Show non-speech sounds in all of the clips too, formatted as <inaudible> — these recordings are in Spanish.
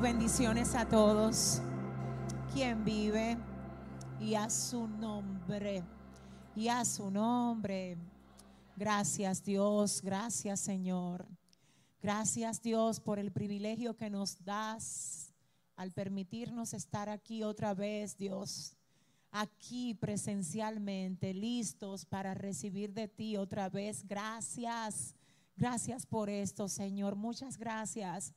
bendiciones a todos. Quien vive y a su nombre. Y a su nombre. Gracias Dios, gracias Señor. Gracias Dios por el privilegio que nos das al permitirnos estar aquí otra vez, Dios. Aquí presencialmente, listos para recibir de ti otra vez. Gracias. Gracias por esto, Señor. Muchas gracias.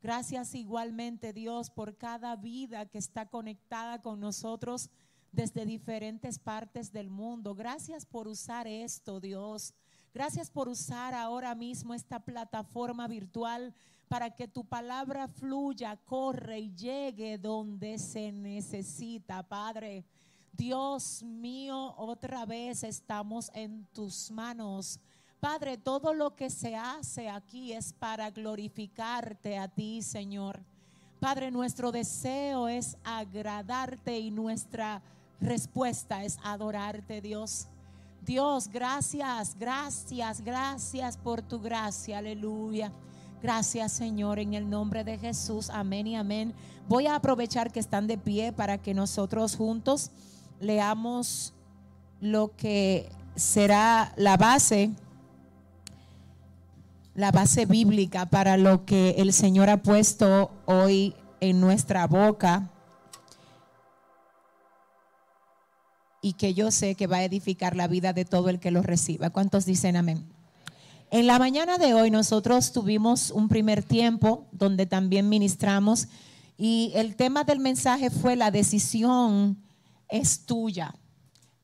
Gracias igualmente, Dios, por cada vida que está conectada con nosotros desde diferentes partes del mundo. Gracias por usar esto, Dios. Gracias por usar ahora mismo esta plataforma virtual para que tu palabra fluya, corre y llegue donde se necesita, Padre. Dios mío, otra vez estamos en tus manos. Padre, todo lo que se hace aquí es para glorificarte a ti, Señor. Padre, nuestro deseo es agradarte y nuestra respuesta es adorarte, Dios. Dios, gracias, gracias, gracias por tu gracia, aleluya. Gracias, Señor, en el nombre de Jesús. Amén y amén. Voy a aprovechar que están de pie para que nosotros juntos leamos lo que será la base la base bíblica para lo que el Señor ha puesto hoy en nuestra boca y que yo sé que va a edificar la vida de todo el que lo reciba. ¿Cuántos dicen amén? En la mañana de hoy nosotros tuvimos un primer tiempo donde también ministramos y el tema del mensaje fue la decisión es tuya.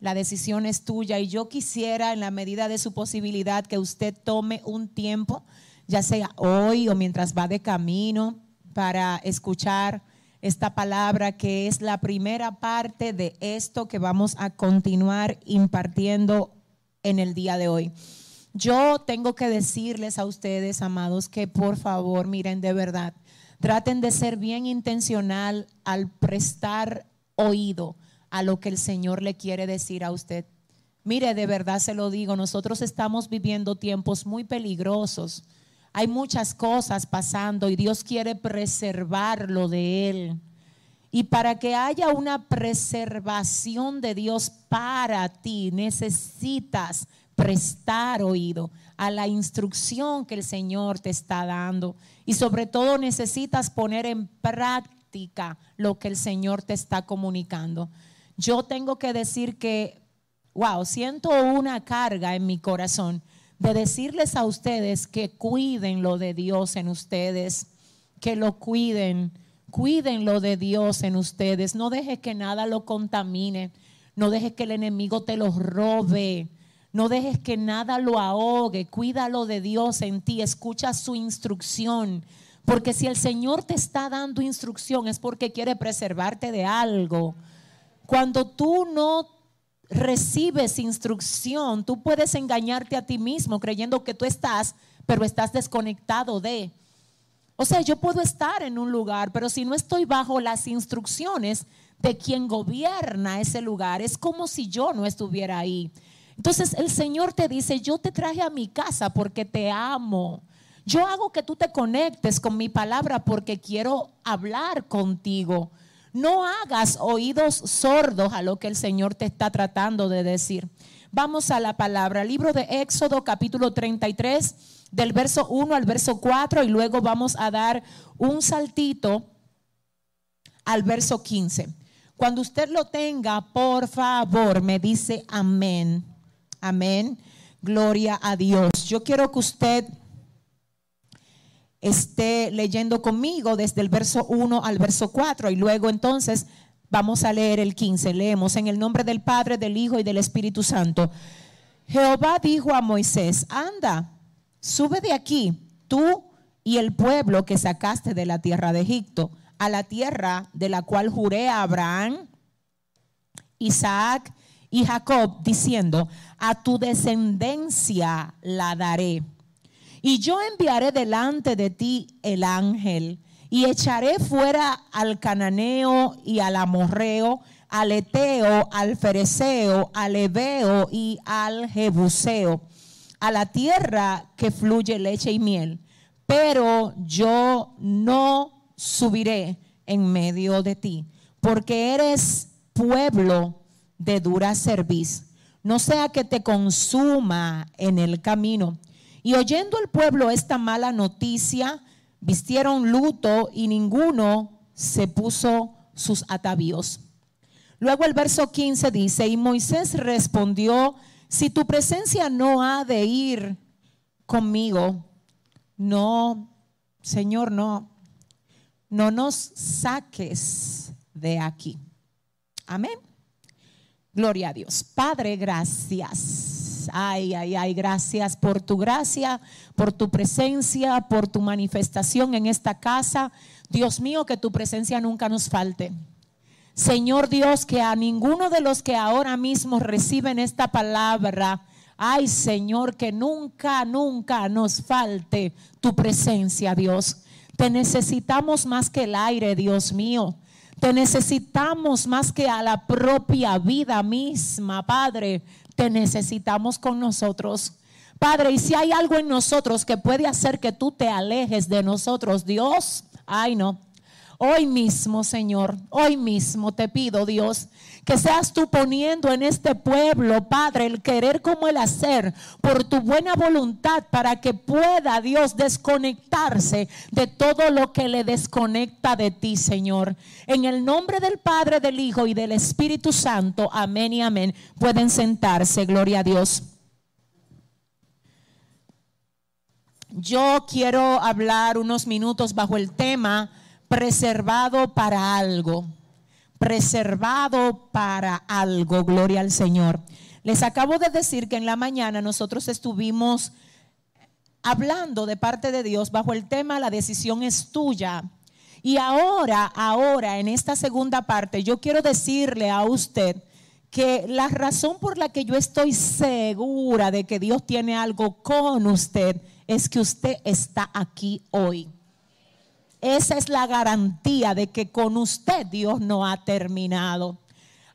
La decisión es tuya y yo quisiera en la medida de su posibilidad que usted tome un tiempo, ya sea hoy o mientras va de camino, para escuchar esta palabra que es la primera parte de esto que vamos a continuar impartiendo en el día de hoy. Yo tengo que decirles a ustedes, amados, que por favor, miren de verdad, traten de ser bien intencional al prestar oído a lo que el Señor le quiere decir a usted. Mire, de verdad se lo digo, nosotros estamos viviendo tiempos muy peligrosos. Hay muchas cosas pasando y Dios quiere preservarlo de Él. Y para que haya una preservación de Dios para ti, necesitas prestar oído a la instrucción que el Señor te está dando. Y sobre todo necesitas poner en práctica lo que el Señor te está comunicando yo tengo que decir que, wow, siento una carga en mi corazón de decirles a ustedes que cuiden lo de Dios en ustedes, que lo cuiden, cuiden lo de Dios en ustedes, no deje que nada lo contamine, no dejes que el enemigo te lo robe. No dejes que nada lo ahogue, cuídalo de Dios en ti, escucha su instrucción, porque si el Señor te está dando instrucción es porque quiere preservarte de algo. Cuando tú no recibes instrucción, tú puedes engañarte a ti mismo creyendo que tú estás, pero estás desconectado de. O sea, yo puedo estar en un lugar, pero si no estoy bajo las instrucciones de quien gobierna ese lugar, es como si yo no estuviera ahí. Entonces el Señor te dice, yo te traje a mi casa porque te amo. Yo hago que tú te conectes con mi palabra porque quiero hablar contigo. No hagas oídos sordos a lo que el Señor te está tratando de decir. Vamos a la palabra. Libro de Éxodo capítulo 33 del verso 1 al verso 4 y luego vamos a dar un saltito al verso 15. Cuando usted lo tenga, por favor, me dice amén. Amén. Gloria a Dios. Yo quiero que usted esté leyendo conmigo desde el verso 1 al verso 4 y luego entonces vamos a leer el 15. Leemos en el nombre del Padre, del Hijo y del Espíritu Santo. Jehová dijo a Moisés, anda, sube de aquí, tú y el pueblo que sacaste de la tierra de Egipto, a la tierra de la cual juré a Abraham, Isaac y Jacob, diciendo, a tu descendencia la daré y yo enviaré delante de ti el ángel y echaré fuera al cananeo y al amorreo, al eteo, al fereceo, al ebeo y al jebuseo, a la tierra que fluye leche y miel. Pero yo no subiré en medio de ti, porque eres pueblo de dura cerviz, no sea que te consuma en el camino. Y oyendo el pueblo esta mala noticia, vistieron luto y ninguno se puso sus atavíos. Luego el verso 15 dice, y Moisés respondió, si tu presencia no ha de ir conmigo, no, Señor, no, no nos saques de aquí. Amén. Gloria a Dios. Padre, gracias. Ay, ay, ay, gracias por tu gracia, por tu presencia, por tu manifestación en esta casa. Dios mío, que tu presencia nunca nos falte. Señor Dios, que a ninguno de los que ahora mismo reciben esta palabra, ay Señor, que nunca, nunca nos falte tu presencia, Dios. Te necesitamos más que el aire, Dios mío. Te necesitamos más que a la propia vida misma, Padre. Te necesitamos con nosotros. Padre, y si hay algo en nosotros que puede hacer que tú te alejes de nosotros, Dios, ay no, Hoy mismo, Señor, hoy mismo te pido, Dios, que seas tú poniendo en este pueblo, Padre, el querer como el hacer, por tu buena voluntad, para que pueda, Dios, desconectarse de todo lo que le desconecta de ti, Señor. En el nombre del Padre, del Hijo y del Espíritu Santo, amén y amén. Pueden sentarse, gloria a Dios. Yo quiero hablar unos minutos bajo el tema preservado para algo, preservado para algo, gloria al Señor. Les acabo de decir que en la mañana nosotros estuvimos hablando de parte de Dios bajo el tema la decisión es tuya. Y ahora, ahora, en esta segunda parte, yo quiero decirle a usted que la razón por la que yo estoy segura de que Dios tiene algo con usted es que usted está aquí hoy. Esa es la garantía de que con usted Dios no ha terminado.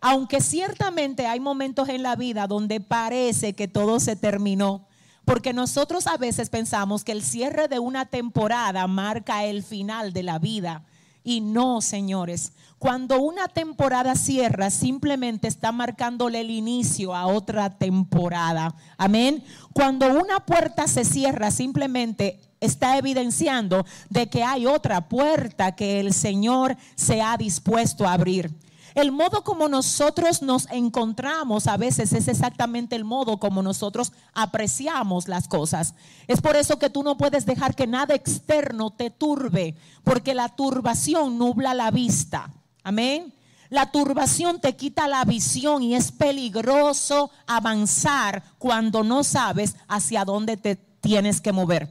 Aunque ciertamente hay momentos en la vida donde parece que todo se terminó, porque nosotros a veces pensamos que el cierre de una temporada marca el final de la vida. Y no, señores, cuando una temporada cierra, simplemente está marcándole el inicio a otra temporada. Amén. Cuando una puerta se cierra, simplemente está evidenciando de que hay otra puerta que el Señor se ha dispuesto a abrir. El modo como nosotros nos encontramos a veces es exactamente el modo como nosotros apreciamos las cosas. Es por eso que tú no puedes dejar que nada externo te turbe, porque la turbación nubla la vista. Amén. La turbación te quita la visión y es peligroso avanzar cuando no sabes hacia dónde te tienes que mover.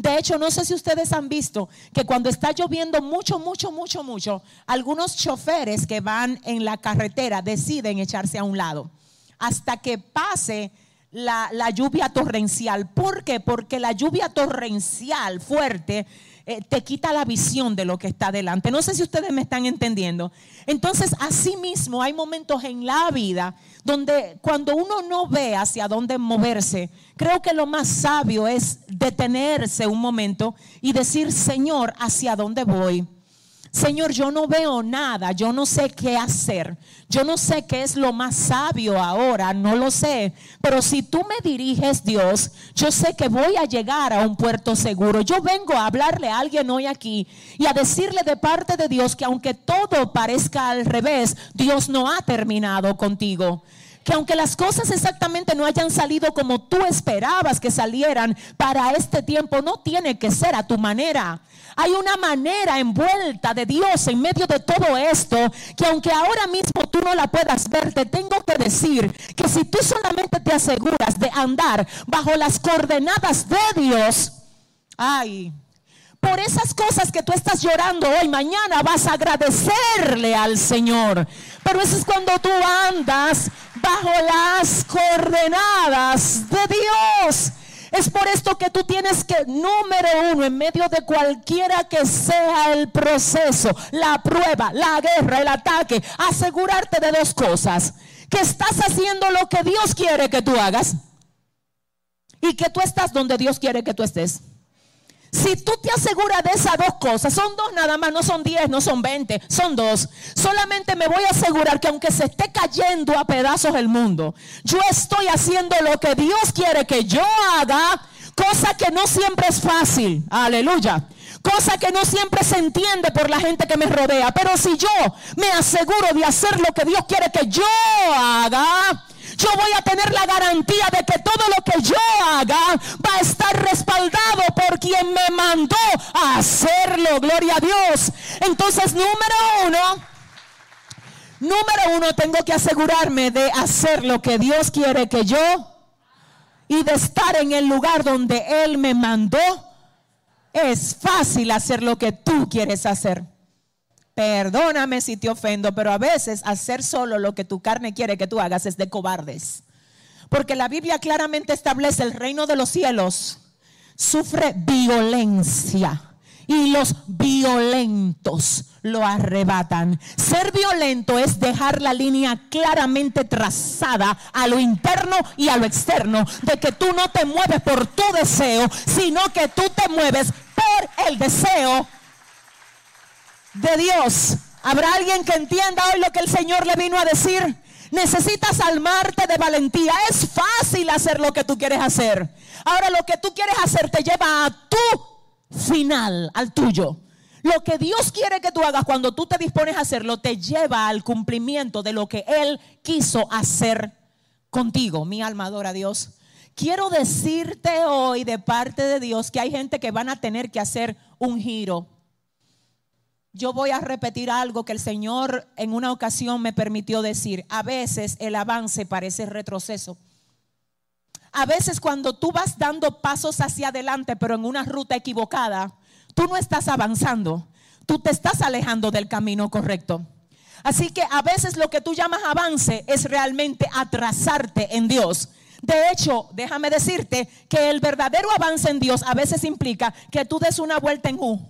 De hecho, no sé si ustedes han visto que cuando está lloviendo mucho, mucho, mucho, mucho, algunos choferes que van en la carretera deciden echarse a un lado hasta que pase la, lluvia torrencial. ¿Por qué? Porque la lluvia torrencial fuerte eh, te quita la visión de lo que está delante. No sé si ustedes me están entendiendo. Entonces, así mismo hay momentos en la vida donde cuando uno no ve hacia dónde moverse, creo que lo más sabio es detenerse un momento y decir, Señor, ¿hacia dónde voy? Señor, yo no veo nada, yo no sé qué hacer, yo no sé qué es lo más sabio ahora, no lo sé, pero si tú me diriges, Dios, yo sé que voy a llegar a un puerto seguro. Yo vengo a hablarle a alguien hoy aquí y a decirle de parte de Dios que aunque todo parezca al revés, Dios no ha terminado contigo que aunque las cosas exactamente no hayan salido como tú esperabas que salieran para este tiempo, no tiene que ser a tu manera. Hay una manera envuelta de Dios en medio de todo esto que aunque ahora mismo tú no la puedas ver, te tengo que decir que si tú solamente te aseguras de andar bajo las coordenadas de Dios, ay, por esas cosas que tú estás llorando hoy, mañana vas a agradecerle al Señor. Pero eso es cuando tú andas bajo las coordenadas de Dios. Es por esto que tú tienes que, número uno, en medio de cualquiera que sea el proceso, la prueba, la guerra, el ataque, asegurarte de dos cosas. Que estás haciendo lo que Dios quiere que tú hagas y que tú estás donde Dios quiere que tú estés. Si tú te aseguras de esas dos cosas, son dos nada más, no son diez, no son veinte, son dos. Solamente me voy a asegurar que aunque se esté cayendo a pedazos el mundo, yo estoy haciendo lo que Dios quiere que yo haga, cosa que no siempre es fácil. Aleluya. Cosa que no siempre se entiende por la gente que me rodea. Pero si yo me aseguro de hacer lo que Dios quiere que yo haga, yo voy a tener la garantía de que todo lo que yo haga va a estar respaldado mandó a hacerlo. Gloria a Dios. Entonces, número uno, número uno, tengo que asegurarme de hacer lo que Dios quiere que yo y de estar en el lugar donde Él me mandó. Es fácil hacer lo que tú quieres hacer. Perdóname si te ofendo, pero a veces hacer solo lo que tu carne quiere que tú hagas es de cobardes. Porque la Biblia claramente establece el reino de los cielos sufre violencia y los violentos lo arrebatan. Ser violento es dejar la línea claramente trazada a lo interno y a lo externo, de que tú no te mueves por tu deseo, sino que tú te mueves por el deseo de Dios. ¿Habrá alguien que entienda hoy lo que el Señor le vino a decir? Necesitas armarte de valentía. Es fácil hacer lo que tú quieres hacer. Ahora lo que tú quieres hacer te lleva a tu final, al tuyo. Lo que Dios quiere que tú hagas cuando tú te dispones a hacerlo te lleva al cumplimiento de lo que Él quiso hacer contigo. Mi alma adora a Dios. Quiero decirte hoy de parte de Dios que hay gente que van a tener que hacer un giro yo voy a repetir algo que el Señor en una ocasión me permitió decir. A veces el avance parece retroceso. A veces cuando tú vas dando pasos hacia adelante, pero en una ruta equivocada, tú no estás avanzando, tú te estás alejando del camino correcto. Así que a veces lo que tú llamas avance es realmente atrasarte en Dios. De hecho, déjame decirte que el verdadero avance en Dios a veces implica que tú des una vuelta en U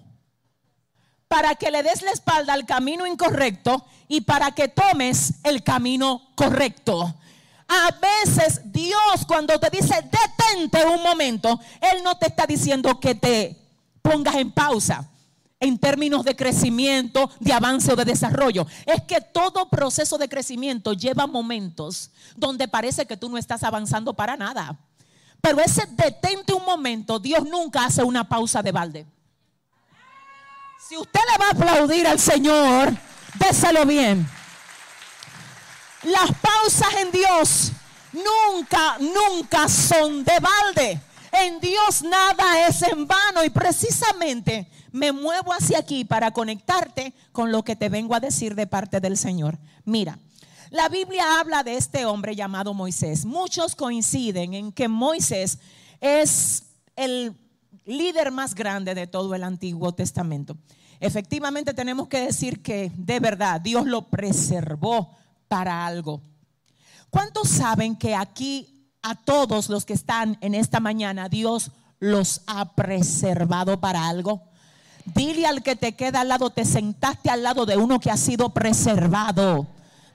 para que le des la espalda al camino incorrecto y para que tomes el camino correcto. A veces Dios cuando te dice detente un momento, Él no te está diciendo que te pongas en pausa en términos de crecimiento, de avance o de desarrollo. Es que todo proceso de crecimiento lleva momentos donde parece que tú no estás avanzando para nada. Pero ese detente un momento, Dios nunca hace una pausa de balde. Si usted le va a aplaudir al Señor, déselo bien. Las pausas en Dios nunca, nunca son de balde. En Dios nada es en vano y precisamente me muevo hacia aquí para conectarte con lo que te vengo a decir de parte del Señor. Mira, la Biblia habla de este hombre llamado Moisés. Muchos coinciden en que Moisés es el líder más grande de todo el Antiguo Testamento efectivamente tenemos que decir que de verdad Dios lo preservó para algo. ¿Cuántos saben que aquí a todos los que están en esta mañana Dios los ha preservado para algo? Dile al que te queda al lado, te sentaste al lado de uno que ha sido preservado.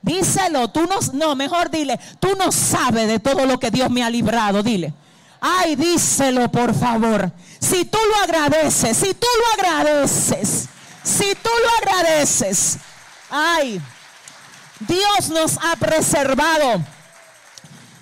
Díselo, tú no, no, mejor dile, tú no sabes de todo lo que Dios me ha librado, dile. Ay, díselo por favor. Si tú lo agradeces, si tú lo agradeces, si tú lo agradeces, ay, Dios nos ha preservado.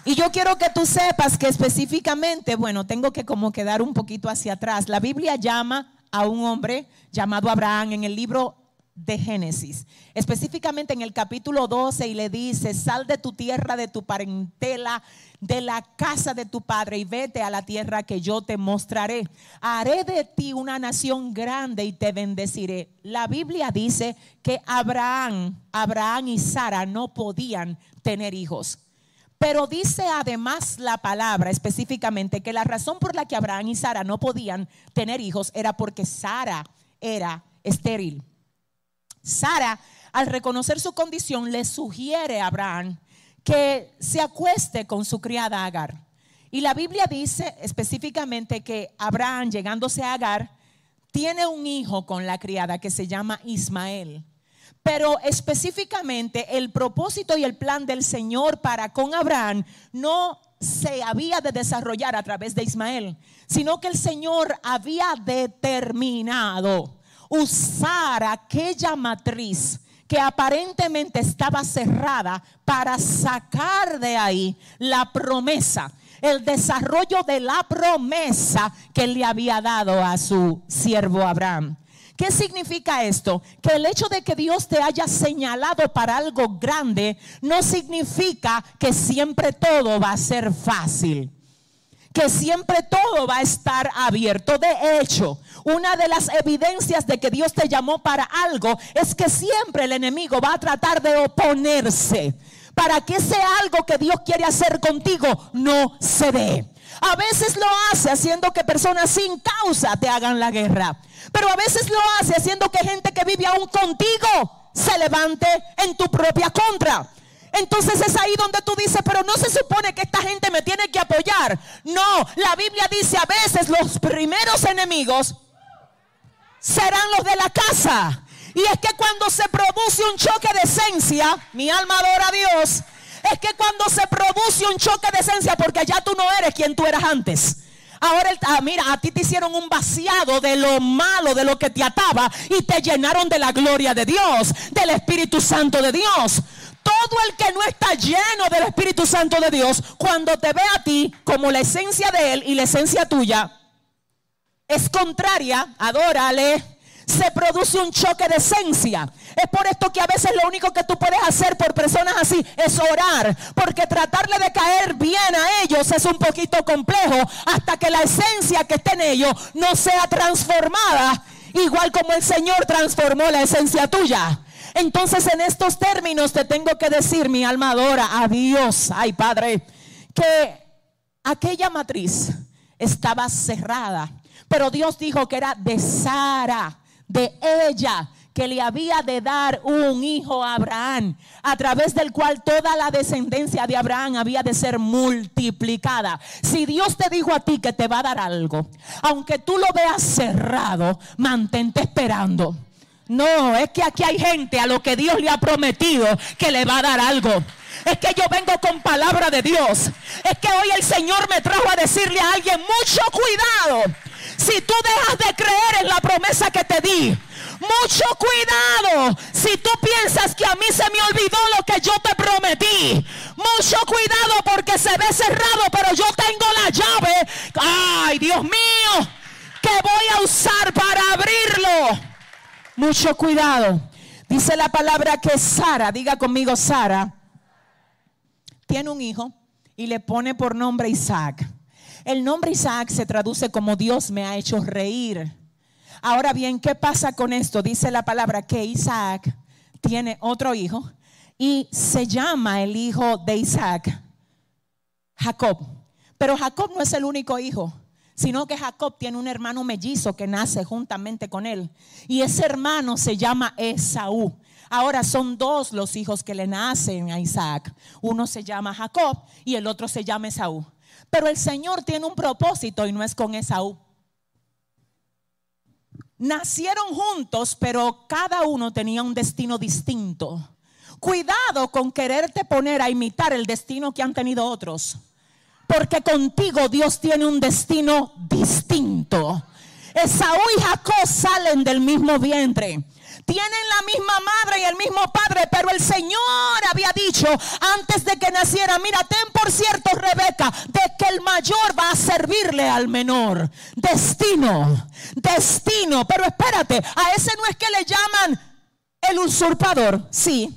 Y yo quiero que tú sepas que específicamente, bueno, tengo que como quedar un poquito hacia atrás. La Biblia llama a un hombre llamado Abraham en el libro de Génesis, específicamente en el capítulo 12 y le dice, sal de tu tierra, de tu parentela, de la casa de tu padre y vete a la tierra que yo te mostraré. Haré de ti una nación grande y te bendeciré. La Biblia dice que Abraham, Abraham y Sara no podían tener hijos. Pero dice además la palabra específicamente que la razón por la que Abraham y Sara no podían tener hijos era porque Sara era estéril. Sara, al reconocer su condición, le sugiere a Abraham que se acueste con su criada Agar. Y la Biblia dice específicamente que Abraham, llegándose a Agar, tiene un hijo con la criada que se llama Ismael. Pero específicamente el propósito y el plan del Señor para con Abraham no se había de desarrollar a través de Ismael, sino que el Señor había determinado usar aquella matriz que aparentemente estaba cerrada para sacar de ahí la promesa, el desarrollo de la promesa que le había dado a su siervo Abraham. ¿Qué significa esto? Que el hecho de que Dios te haya señalado para algo grande no significa que siempre todo va a ser fácil que siempre todo va a estar abierto. De hecho, una de las evidencias de que Dios te llamó para algo es que siempre el enemigo va a tratar de oponerse para que ese algo que Dios quiere hacer contigo no se dé. A veces lo hace haciendo que personas sin causa te hagan la guerra. Pero a veces lo hace haciendo que gente que vive aún contigo se levante en tu propia contra. Entonces es ahí donde tú dices, pero no se supone que esta gente me tiene que apoyar. No, la Biblia dice a veces los primeros enemigos serán los de la casa. Y es que cuando se produce un choque de esencia, mi alma adora a Dios, es que cuando se produce un choque de esencia, porque ya tú no eres quien tú eras antes. Ahora, ah, mira, a ti te hicieron un vaciado de lo malo, de lo que te ataba, y te llenaron de la gloria de Dios, del Espíritu Santo de Dios. Todo el que no está lleno del Espíritu Santo de Dios, cuando te ve a ti como la esencia de Él y la esencia tuya, es contraria, adórale, se produce un choque de esencia. Es por esto que a veces lo único que tú puedes hacer por personas así es orar, porque tratarle de caer bien a ellos es un poquito complejo hasta que la esencia que está en ellos no sea transformada, igual como el Señor transformó la esencia tuya. Entonces en estos términos te tengo que decir, mi alma adora a Dios, ay Padre, que aquella matriz estaba cerrada, pero Dios dijo que era de Sara, de ella que le había de dar un hijo a Abraham, a través del cual toda la descendencia de Abraham había de ser multiplicada. Si Dios te dijo a ti que te va a dar algo, aunque tú lo veas cerrado, mantente esperando. No, es que aquí hay gente a lo que Dios le ha prometido que le va a dar algo. Es que yo vengo con palabra de Dios. Es que hoy el Señor me trajo a decirle a alguien, mucho cuidado. Si tú dejas de creer en la promesa que te di, mucho cuidado si tú piensas que a mí se me olvidó lo que yo te prometí. Mucho cuidado porque se ve cerrado, pero yo tengo la llave. Ay, Dios mío, que voy a usar para abrirlo. Mucho cuidado. Dice la palabra que Sara, diga conmigo Sara, tiene un hijo y le pone por nombre Isaac. El nombre Isaac se traduce como Dios me ha hecho reír. Ahora bien, ¿qué pasa con esto? Dice la palabra que Isaac tiene otro hijo y se llama el hijo de Isaac Jacob. Pero Jacob no es el único hijo sino que Jacob tiene un hermano mellizo que nace juntamente con él. Y ese hermano se llama Esaú. Ahora son dos los hijos que le nacen a Isaac. Uno se llama Jacob y el otro se llama Esaú. Pero el Señor tiene un propósito y no es con Esaú. Nacieron juntos, pero cada uno tenía un destino distinto. Cuidado con quererte poner a imitar el destino que han tenido otros porque contigo Dios tiene un destino distinto. Esaú y Jacob salen del mismo vientre. Tienen la misma madre y el mismo padre, pero el Señor había dicho antes de que naciera, mira, ten por cierto, Rebeca, de que el mayor va a servirle al menor. Destino, destino. Pero espérate, a ese no es que le llaman el usurpador, sí,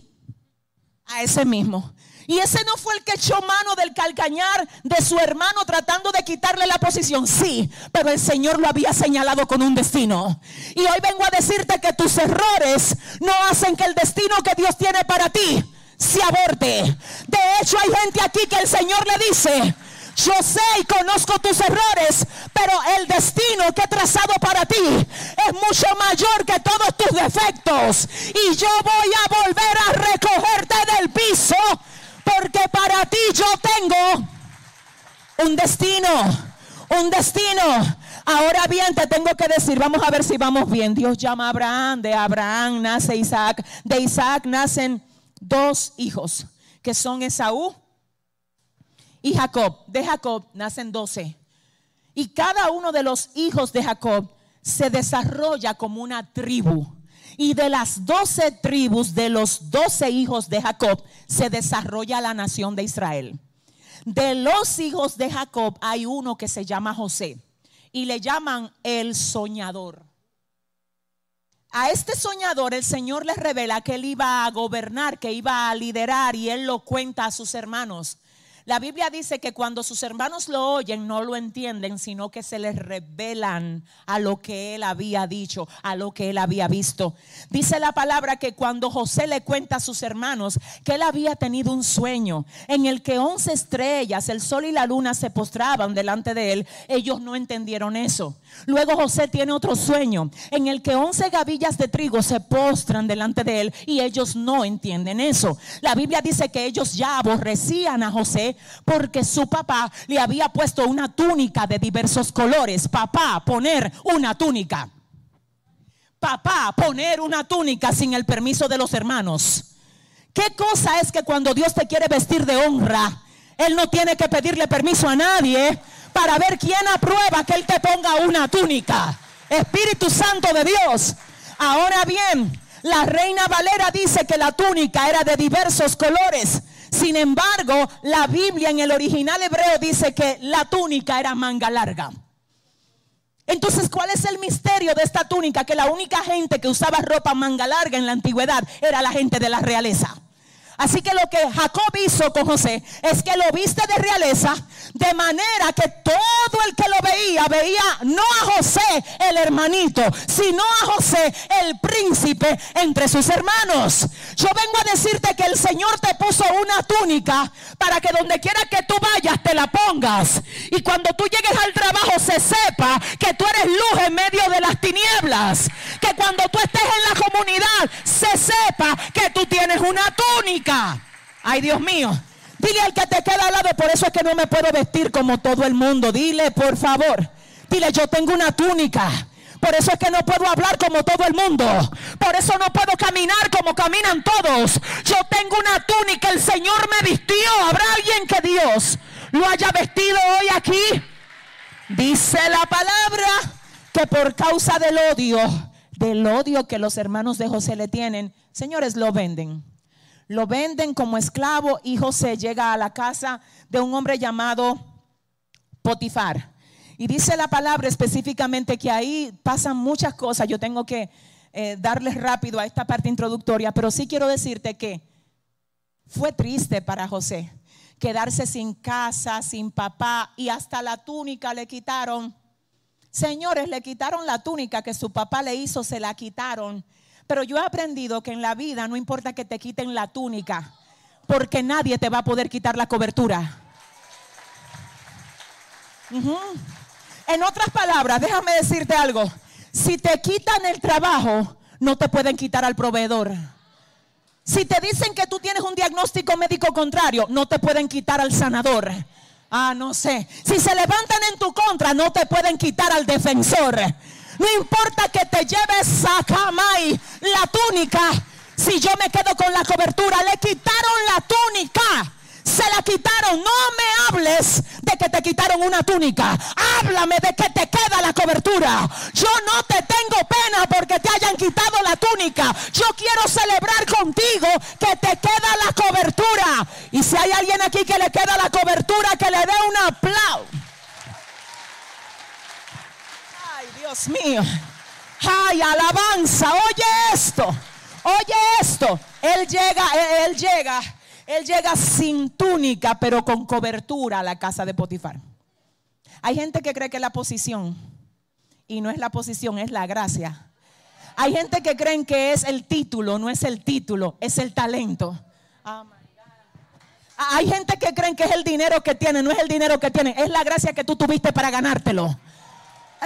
a ese mismo. Y ese no fue el que echó mano del calcañar de su hermano tratando de quitarle la posición. Sí, pero el Señor lo había señalado con un destino. Y hoy vengo a decirte que tus errores no hacen que el destino que Dios tiene para ti se aborte. De hecho, hay gente aquí que el Señor le dice, yo sé y conozco tus errores, pero el destino que he trazado para ti es mucho mayor que todos tus defectos. Y yo voy a volver a recogerte del piso porque para ti yo tengo un destino, un destino. Ahora bien, te tengo que decir, vamos a ver si vamos bien. Dios llama a Abraham, de Abraham nace Isaac, de Isaac nacen dos hijos, que son Esaú y Jacob. De Jacob nacen doce. Y cada uno de los hijos de Jacob se desarrolla como una tribu. Y de las doce tribus de los doce hijos de Jacob se desarrolla la nación de Israel. De los hijos de Jacob hay uno que se llama José y le llaman el soñador. A este soñador el Señor le revela que él iba a gobernar, que iba a liderar y él lo cuenta a sus hermanos. La Biblia dice que cuando sus hermanos lo oyen no lo entienden, sino que se les revelan a lo que él había dicho, a lo que él había visto. Dice la palabra que cuando José le cuenta a sus hermanos que él había tenido un sueño en el que once estrellas, el sol y la luna se postraban delante de él, ellos no entendieron eso. Luego José tiene otro sueño en el que once gavillas de trigo se postran delante de él y ellos no entienden eso. La Biblia dice que ellos ya aborrecían a José porque su papá le había puesto una túnica de diversos colores. Papá, poner una túnica. Papá, poner una túnica sin el permiso de los hermanos. ¿Qué cosa es que cuando Dios te quiere vestir de honra, Él no tiene que pedirle permiso a nadie para ver quién aprueba que Él te ponga una túnica? Espíritu Santo de Dios. Ahora bien, la reina Valera dice que la túnica era de diversos colores. Sin embargo, la Biblia en el original hebreo dice que la túnica era manga larga. Entonces, ¿cuál es el misterio de esta túnica? Que la única gente que usaba ropa manga larga en la antigüedad era la gente de la realeza. Así que lo que Jacob hizo con José es que lo viste de realeza, de manera que todo el que lo veía veía no a José el hermanito, sino a José el príncipe entre sus hermanos. Yo vengo a decirte que el Señor te puso una túnica para que donde quiera que tú vayas te la pongas. Y cuando tú llegues al trabajo se sepa que tú eres luz en medio de las tinieblas. Que cuando tú estés en la comunidad se sepa que tú tienes una túnica. Ay, Dios mío. Dile al que te queda al lado, por eso es que no me puedo vestir como todo el mundo. Dile, por favor. Dile, yo tengo una túnica. Por eso es que no puedo hablar como todo el mundo. Por eso no puedo caminar como caminan todos. Yo tengo una túnica, el Señor me vistió. ¿Habrá alguien que Dios lo haya vestido hoy aquí? Dice la palabra que por causa del odio, del odio que los hermanos de José le tienen, señores, lo venden lo venden como esclavo y José llega a la casa de un hombre llamado Potifar. Y dice la palabra específicamente que ahí pasan muchas cosas. Yo tengo que eh, darles rápido a esta parte introductoria, pero sí quiero decirte que fue triste para José quedarse sin casa, sin papá y hasta la túnica le quitaron. Señores, le quitaron la túnica que su papá le hizo, se la quitaron pero yo he aprendido que en la vida no importa que te quiten la túnica, porque nadie te va a poder quitar la cobertura. En otras palabras, déjame decirte algo. Si te quitan el trabajo, no te pueden quitar al proveedor. Si te dicen que tú tienes un diagnóstico médico contrario, no te pueden quitar al sanador. Ah, no sé. Si se levantan en tu contra, no te pueden quitar al defensor. No importa que te lleves Sacamay la túnica. Si yo me quedo con la cobertura, le quitaron la túnica. Se la quitaron. No me hables de que te quitaron una túnica. Háblame de que te queda la cobertura. Yo no te tengo pena porque te hayan quitado la túnica. Yo quiero celebrar contigo que te queda la cobertura. Y si hay alguien aquí que le queda la cobertura, que le dé un aplauso. Dios mío. Ay, alabanza. Oye esto. Oye esto. Él llega, él llega, él llega sin túnica, pero con cobertura a la casa de Potifar. Hay gente que cree que la posición. Y no es la posición, es la gracia. Hay gente que creen que es el título, no es el título, es el talento. Hay gente que creen que es el dinero que tiene, no es el dinero que tiene, es la gracia que tú tuviste para ganártelo.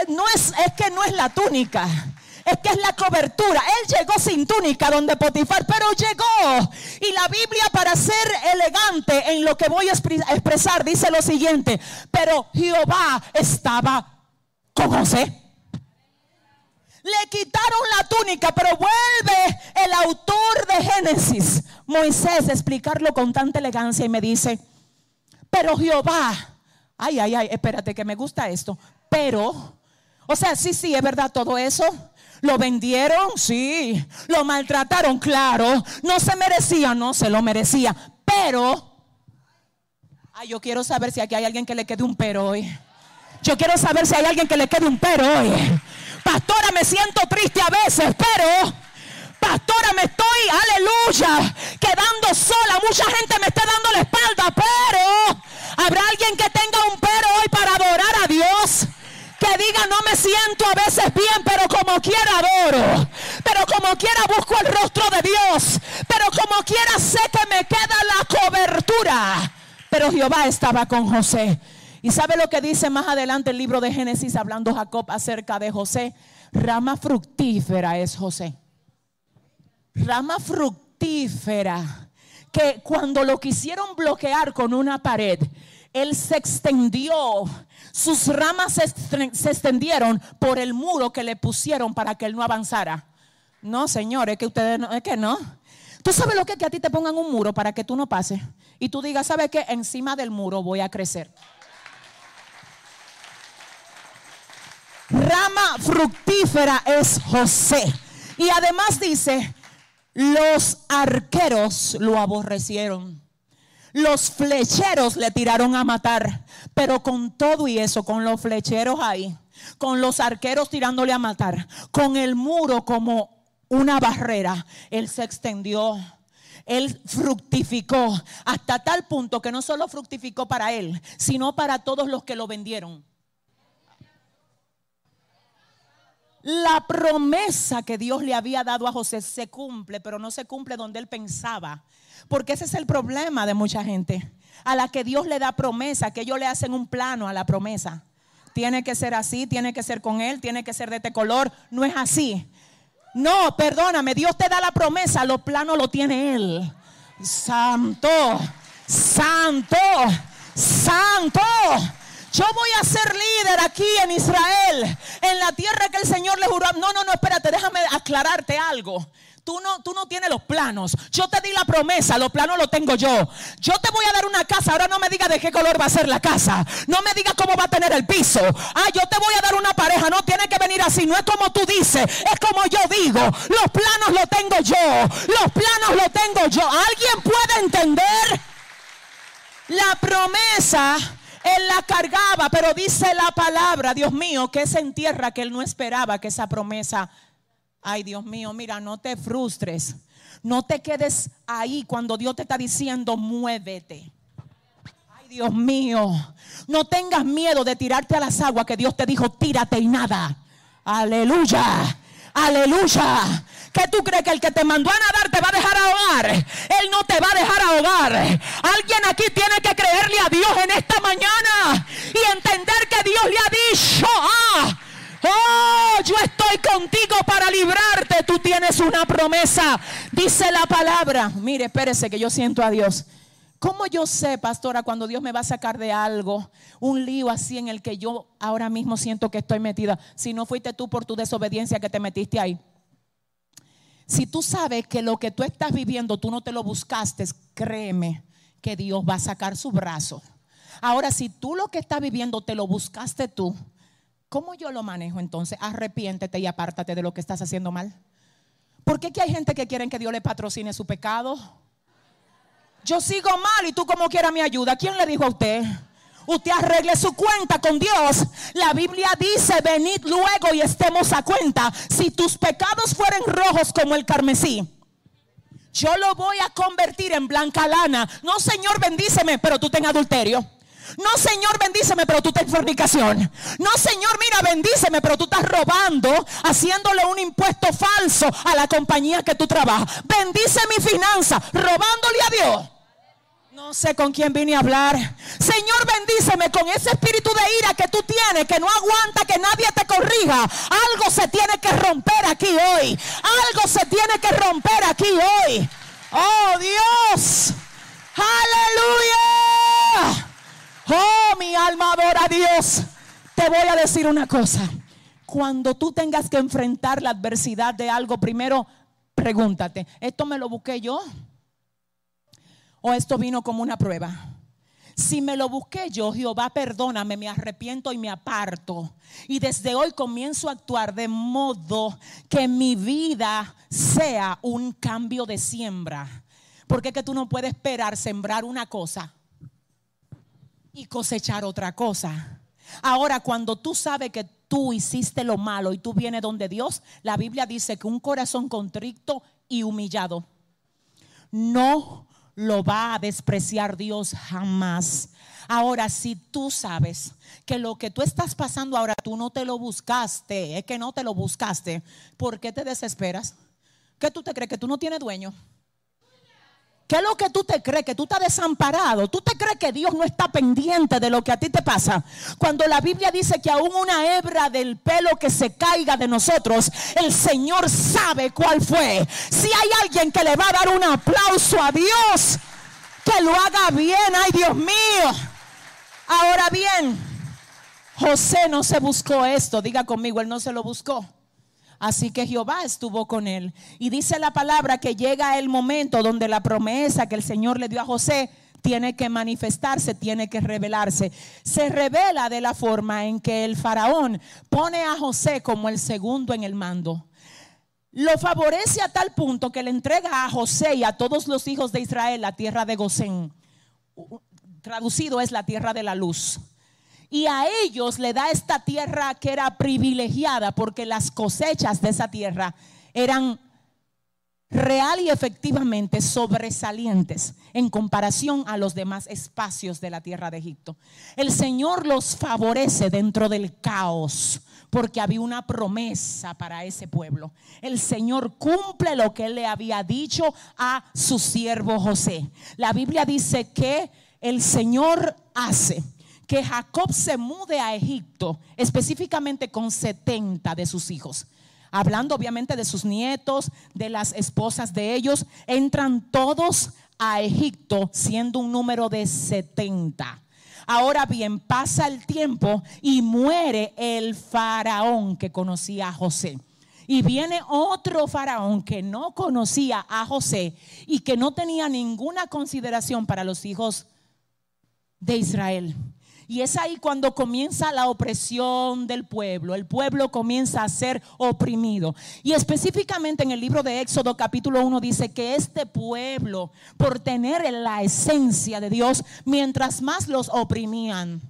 No es, es que no es la túnica. Es que es la cobertura. Él llegó sin túnica donde Potifar, pero llegó. Y la Biblia para ser elegante en lo que voy a expresar dice lo siguiente. Pero Jehová estaba con José. Le quitaron la túnica, pero vuelve el autor de Génesis, Moisés, a explicarlo con tanta elegancia y me dice, Pero Jehová, ay, ay, ay, espérate que me gusta esto. Pero, o sea, sí, sí, es verdad todo eso. Lo vendieron, sí. Lo maltrataron, claro. No se merecía, no se lo merecía. Pero, ay, yo quiero saber si aquí hay alguien que le quede un pero hoy. Yo quiero saber si hay alguien que le quede un pero hoy. Pastora, me siento triste a veces, pero pastora, me estoy, aleluya, quedando sola. Mucha gente me está dando la espalda, pero habrá alguien que tenga un pero hoy para adorar a Dios. Diga, no me siento a veces bien, pero como quiera adoro. Pero como quiera busco el rostro de Dios. Pero como quiera sé que me queda la cobertura. Pero Jehová estaba con José. ¿Y sabe lo que dice más adelante el libro de Génesis hablando Jacob acerca de José? Rama fructífera es José. Rama fructífera. Que cuando lo quisieron bloquear con una pared, él se extendió. Sus ramas se, extendieron por el muro que le pusieron para que él no avanzara. No, señor, es que ustedes no, es que no. Tú sabes lo que es que a ti te pongan un muro para que tú no pases. Y tú digas, ¿sabes qué? Encima del muro voy a crecer. rama fructífera es José. Y además dice, los arqueros lo aborrecieron. Los flecheros le tiraron a matar. Pero con todo y eso, con los flecheros ahí, con los arqueros tirándole a matar, con el muro como una barrera, él se extendió. Él fructificó hasta tal punto que no solo fructificó para él, sino para todos los que lo vendieron. La promesa que Dios le había dado a José se cumple, pero no se cumple donde él pensaba. Porque ese es el problema de mucha gente. A la que Dios le da promesa, que ellos le hacen un plano a la promesa. Tiene que ser así, tiene que ser con él, tiene que ser de este color. No es así. No, perdóname, Dios te da la promesa, los planos lo tiene él. Santo, santo, santo. Yo voy a ser líder aquí en Israel, en la tierra que el Señor le juró. No, no, no, espérate, déjame aclararte algo. Tú no, tú no tienes los planos. Yo te di la promesa, los planos los tengo yo. Yo te voy a dar una casa. Ahora no me digas de qué color va a ser la casa. No me digas cómo va a tener el piso. Ah, yo te voy a dar una pareja. No tiene que venir así. No es como tú dices, es como yo digo. Los planos los tengo yo. Los planos los tengo yo. ¿Alguien puede entender? La promesa él la cargaba, pero dice la palabra, Dios mío, que es en tierra que él no esperaba que esa promesa. Ay, Dios mío, mira, no te frustres. No te quedes ahí cuando Dios te está diciendo, muévete. Ay, Dios mío, no tengas miedo de tirarte a las aguas que Dios te dijo, tírate y nada. Aleluya. Aleluya. ¿Qué tú crees que el que te mandó a nadar te va a dejar ahogar? Él no te va a dejar ahogar. Alguien aquí tiene que creerle a Dios en esta mañana y entender que Dios le ha dicho, ah, oh, yo estoy contigo para librarte. Tú tienes una promesa. Dice la palabra. Mire, espérese que yo siento a Dios. ¿Cómo yo sé, pastora, cuando Dios me va a sacar de algo, un lío así en el que yo ahora mismo siento que estoy metida? Si no fuiste tú por tu desobediencia que te metiste ahí. Si tú sabes que lo que tú estás viviendo tú no te lo buscaste, créeme que Dios va a sacar su brazo. Ahora, si tú lo que estás viviendo te lo buscaste tú, ¿cómo yo lo manejo entonces? Arrepiéntete y apártate de lo que estás haciendo mal. ¿Por qué que hay gente que quiere que Dios le patrocine su pecado? Yo sigo mal y tú como quiera me ayuda. ¿Quién le dijo a usted? usted arregle su cuenta con Dios. La Biblia dice, venid luego y estemos a cuenta. Si tus pecados fueren rojos como el carmesí, yo lo voy a convertir en blanca lana. No, Señor, bendíceme, pero tú ten adulterio. No, Señor, bendíceme, pero tú ten fornicación. No, Señor, mira, bendíceme, pero tú estás robando, haciéndole un impuesto falso a la compañía que tú trabajas. Bendice mi finanza, robándole a Dios. No sé con quién vine a hablar. Señor, bendíceme con ese espíritu de ira que tú tienes, que no aguanta que nadie te corrija. Algo se tiene que romper aquí hoy. Algo se tiene que romper aquí hoy. Oh Dios. Aleluya. Oh, mi alma adora a Dios. Te voy a decir una cosa. Cuando tú tengas que enfrentar la adversidad de algo, primero pregúntate, ¿esto me lo busqué yo? ¿O esto vino como una prueba? Si me lo busqué yo, Jehová, perdóname, me arrepiento y me aparto. Y desde hoy comienzo a actuar de modo que mi vida sea un cambio de siembra. Porque es que tú no puedes esperar sembrar una cosa y cosechar otra cosa. Ahora, cuando tú sabes que tú hiciste lo malo y tú vienes donde Dios, la Biblia dice que un corazón contrito y humillado no lo va a despreciar Dios jamás. Ahora, si tú sabes que lo que tú estás pasando ahora, tú no te lo buscaste, es que no te lo buscaste, ¿por qué te desesperas? ¿Qué tú te crees que tú no tienes dueño? ¿Qué es lo que tú te crees? Que tú estás desamparado. ¿Tú te crees que Dios no está pendiente de lo que a ti te pasa? Cuando la Biblia dice que aún una hebra del pelo que se caiga de nosotros, el Señor sabe cuál fue. Si hay alguien que le va a dar un aplauso a Dios, que lo haga bien. Ay, Dios mío. Ahora bien, José no se buscó esto. Diga conmigo, él no se lo buscó. Así que Jehová estuvo con él. Y dice la palabra que llega el momento donde la promesa que el Señor le dio a José tiene que manifestarse, tiene que revelarse. Se revela de la forma en que el faraón pone a José como el segundo en el mando. Lo favorece a tal punto que le entrega a José y a todos los hijos de Israel la tierra de Gosén. Traducido es la tierra de la luz. Y a ellos le da esta tierra que era privilegiada porque las cosechas de esa tierra eran real y efectivamente sobresalientes en comparación a los demás espacios de la tierra de Egipto. El Señor los favorece dentro del caos porque había una promesa para ese pueblo. El Señor cumple lo que él le había dicho a su siervo José. La Biblia dice que el Señor hace que Jacob se mude a Egipto, específicamente con 70 de sus hijos. Hablando obviamente de sus nietos, de las esposas de ellos, entran todos a Egipto siendo un número de 70. Ahora bien, pasa el tiempo y muere el faraón que conocía a José. Y viene otro faraón que no conocía a José y que no tenía ninguna consideración para los hijos de Israel. Y es ahí cuando comienza la opresión del pueblo. El pueblo comienza a ser oprimido. Y específicamente en el libro de Éxodo capítulo 1 dice que este pueblo, por tener la esencia de Dios, mientras más los oprimían,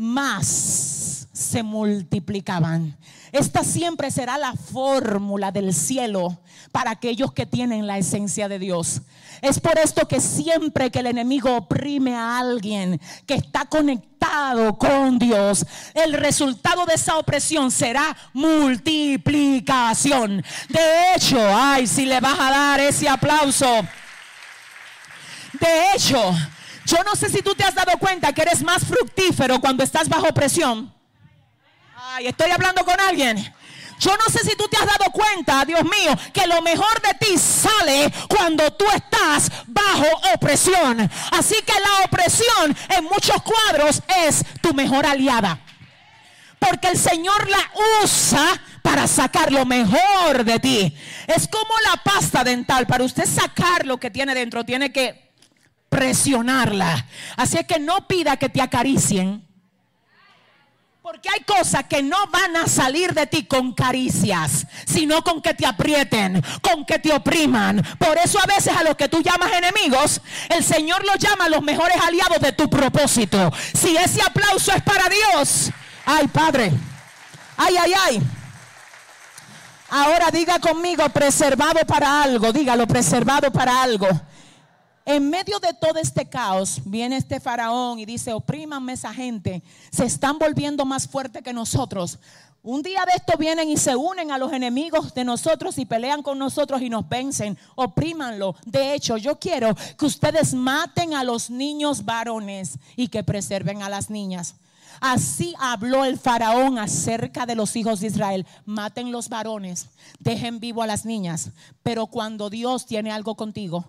más se multiplicaban. Esta siempre será la fórmula del cielo para aquellos que tienen la esencia de Dios. Es por esto que siempre que el enemigo oprime a alguien que está conectado con Dios, el resultado de esa opresión será multiplicación. De hecho, ay, si le vas a dar ese aplauso. De hecho, yo no sé si tú te has dado cuenta que eres más fructífero cuando estás bajo presión Ay, estoy hablando con alguien. Yo no sé si tú te has dado cuenta, Dios mío, que lo mejor de ti sale cuando tú estás bajo opresión. Así que la opresión en muchos cuadros es tu mejor aliada. Porque el Señor la usa para sacar lo mejor de ti. Es como la pasta dental. Para usted sacar lo que tiene dentro, tiene que presionarla. Así que no pida que te acaricien. Porque hay cosas que no van a salir de ti con caricias, sino con que te aprieten, con que te opriman. Por eso a veces a los que tú llamas enemigos, el Señor los llama los mejores aliados de tu propósito. Si ese aplauso es para Dios, ay Padre, ay, ay, ay. Ahora diga conmigo, preservado para algo, dígalo, preservado para algo. En medio de todo este caos, viene este faraón y dice, oprímanme esa gente, se están volviendo más fuertes que nosotros. Un día de esto vienen y se unen a los enemigos de nosotros y pelean con nosotros y nos vencen. Oprímanlo. De hecho, yo quiero que ustedes maten a los niños varones y que preserven a las niñas. Así habló el faraón acerca de los hijos de Israel. Maten los varones, dejen vivo a las niñas. Pero cuando Dios tiene algo contigo,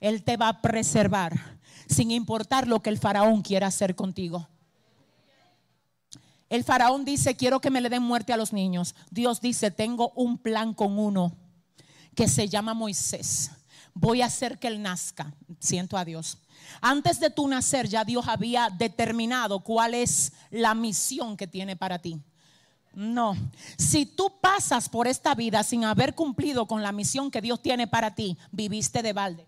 él te va a preservar sin importar lo que el faraón quiera hacer contigo. El faraón dice, quiero que me le den muerte a los niños. Dios dice, tengo un plan con uno que se llama Moisés. Voy a hacer que él nazca. Siento a Dios. Antes de tu nacer ya Dios había determinado cuál es la misión que tiene para ti. No, si tú pasas por esta vida sin haber cumplido con la misión que Dios tiene para ti, viviste de balde.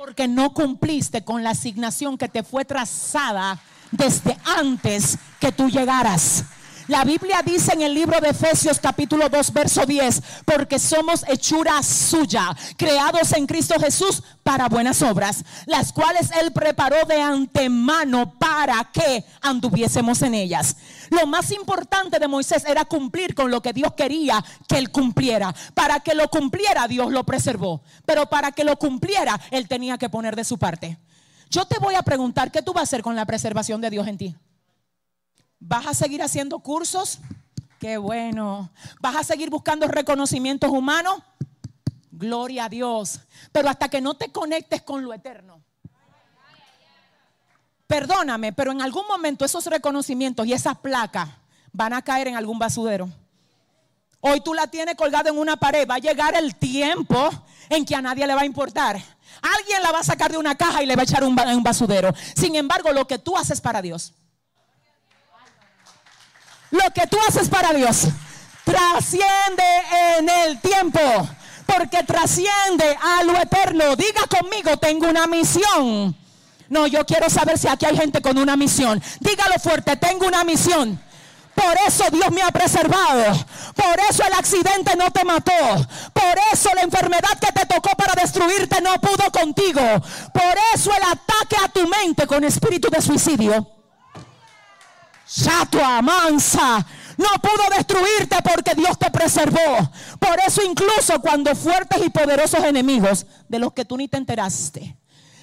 Porque no cumpliste con la asignación que te fue trazada desde antes que tú llegaras. La Biblia dice en el libro de Efesios capítulo 2 verso 10, porque somos hechura suya, creados en Cristo Jesús para buenas obras, las cuales Él preparó de antemano para que anduviésemos en ellas. Lo más importante de Moisés era cumplir con lo que Dios quería que Él cumpliera. Para que lo cumpliera Dios lo preservó, pero para que lo cumpliera Él tenía que poner de su parte. Yo te voy a preguntar, ¿qué tú vas a hacer con la preservación de Dios en ti? ¿Vas a seguir haciendo cursos? Qué bueno. ¿Vas a seguir buscando reconocimientos humanos? Gloria a Dios. Pero hasta que no te conectes con lo eterno. Perdóname, pero en algún momento esos reconocimientos y esas placas van a caer en algún basudero. Hoy tú la tienes colgada en una pared. Va a llegar el tiempo en que a nadie le va a importar. Alguien la va a sacar de una caja y le va a echar un, un basudero. Sin embargo, lo que tú haces para Dios lo que tú haces para Dios trasciende en el tiempo. Porque trasciende a lo eterno. Diga conmigo, tengo una misión. No, yo quiero saber si aquí hay gente con una misión. Dígalo fuerte, tengo una misión. Por eso Dios me ha preservado. Por eso el accidente no te mató. Por eso la enfermedad que te tocó para destruirte no pudo contigo. Por eso el ataque a tu mente con espíritu de suicidio Satua, mansa, no pudo destruirte porque Dios te preservó. Por eso incluso cuando fuertes y poderosos enemigos de los que tú ni te enteraste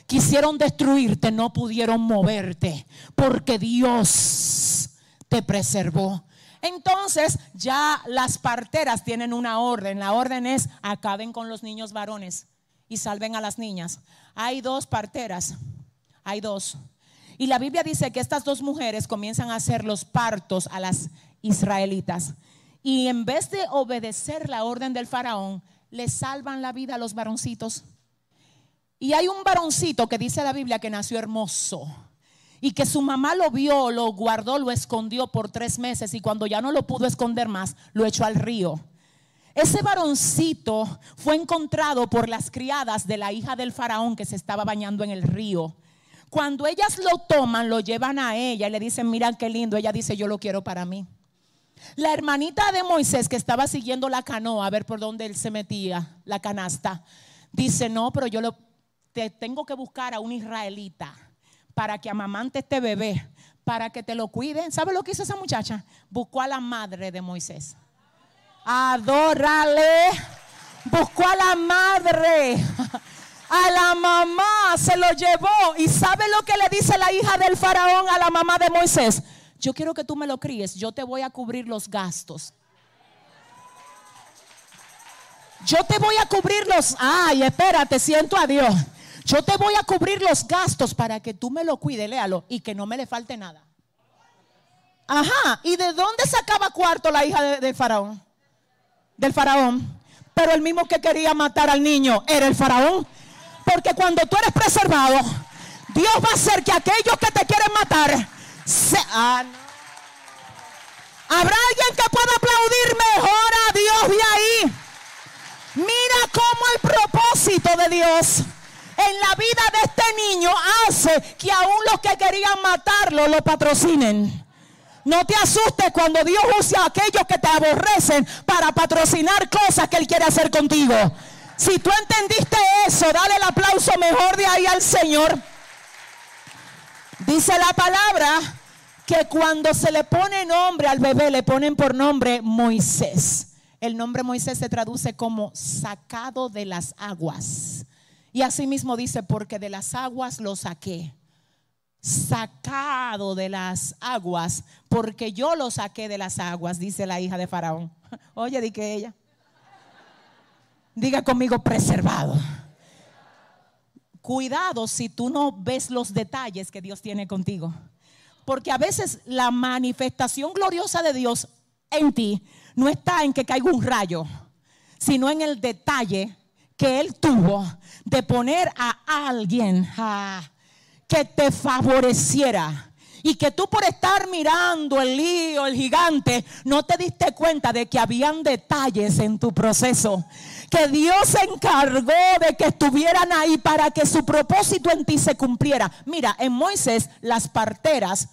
quisieron destruirte, no pudieron moverte porque Dios te preservó. Entonces ya las parteras tienen una orden. La orden es acaben con los niños varones y salven a las niñas. Hay dos parteras, hay dos. Y la Biblia dice que estas dos mujeres comienzan a hacer los partos a las israelitas. Y en vez de obedecer la orden del faraón, le salvan la vida a los varoncitos. Y hay un varoncito que dice la Biblia que nació hermoso y que su mamá lo vio, lo guardó, lo escondió por tres meses y cuando ya no lo pudo esconder más, lo echó al río. Ese varoncito fue encontrado por las criadas de la hija del faraón que se estaba bañando en el río. Cuando ellas lo toman, lo llevan a ella y le dicen, mira qué lindo, ella dice, yo lo quiero para mí. La hermanita de Moisés que estaba siguiendo la canoa a ver por dónde él se metía, la canasta, dice, no, pero yo te tengo que buscar a un israelita para que amamante este bebé, para que te lo cuiden. ¿Sabe lo que hizo esa muchacha? Buscó a la madre de Moisés. Adórale. Buscó a la madre. A la mamá se lo llevó. ¿Y sabe lo que le dice la hija del faraón a la mamá de Moisés? Yo quiero que tú me lo críes. Yo te voy a cubrir los gastos. Yo te voy a cubrir los... Ay, espérate, siento a Dios. Yo te voy a cubrir los gastos para que tú me lo cuides, léalo, y que no me le falte nada. Ajá, ¿y de dónde sacaba cuarto la hija del faraón? Del faraón. Pero el mismo que quería matar al niño era el faraón. Porque cuando tú eres preservado, Dios va a hacer que aquellos que te quieren matar se... Ah, Habrá alguien que pueda aplaudir mejor a Dios de ahí. Mira cómo el propósito de Dios en la vida de este niño hace que aún los que querían matarlo lo patrocinen. No te asustes cuando Dios use a aquellos que te aborrecen para patrocinar cosas que Él quiere hacer contigo. Si tú entendiste eso, dale el aplauso mejor de ahí al Señor. Dice la palabra que cuando se le pone nombre al bebé, le ponen por nombre Moisés. El nombre Moisés se traduce como sacado de las aguas. Y así mismo dice, porque de las aguas lo saqué. Sacado de las aguas, porque yo lo saqué de las aguas, dice la hija de Faraón. <laughs> Oye, di que ella. Diga conmigo, preservado. Cuidado si tú no ves los detalles que Dios tiene contigo. Porque a veces la manifestación gloriosa de Dios en ti no está en que caiga un rayo, sino en el detalle que él tuvo de poner a alguien ah, que te favoreciera. Y que tú por estar mirando el lío, el gigante, no te diste cuenta de que habían detalles en tu proceso. Que Dios se encargó de que estuvieran ahí para que su propósito en ti se cumpliera. Mira, en Moisés las parteras,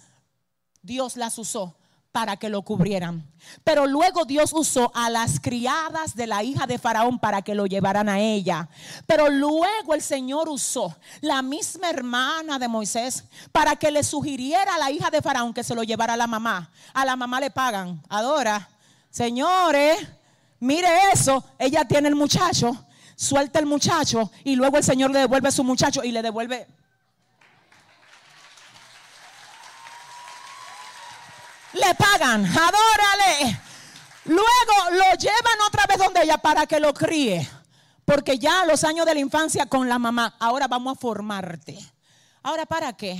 Dios las usó para que lo cubrieran. Pero luego Dios usó a las criadas de la hija de Faraón para que lo llevaran a ella. Pero luego el Señor usó la misma hermana de Moisés para que le sugiriera a la hija de Faraón que se lo llevara a la mamá. A la mamá le pagan. Adora, señores, mire eso. Ella tiene el muchacho, suelta el muchacho y luego el Señor le devuelve a su muchacho y le devuelve le pagan, adórale. Luego lo llevan otra vez donde ella para que lo críe. Porque ya los años de la infancia con la mamá, ahora vamos a formarte. Ahora, ¿para qué?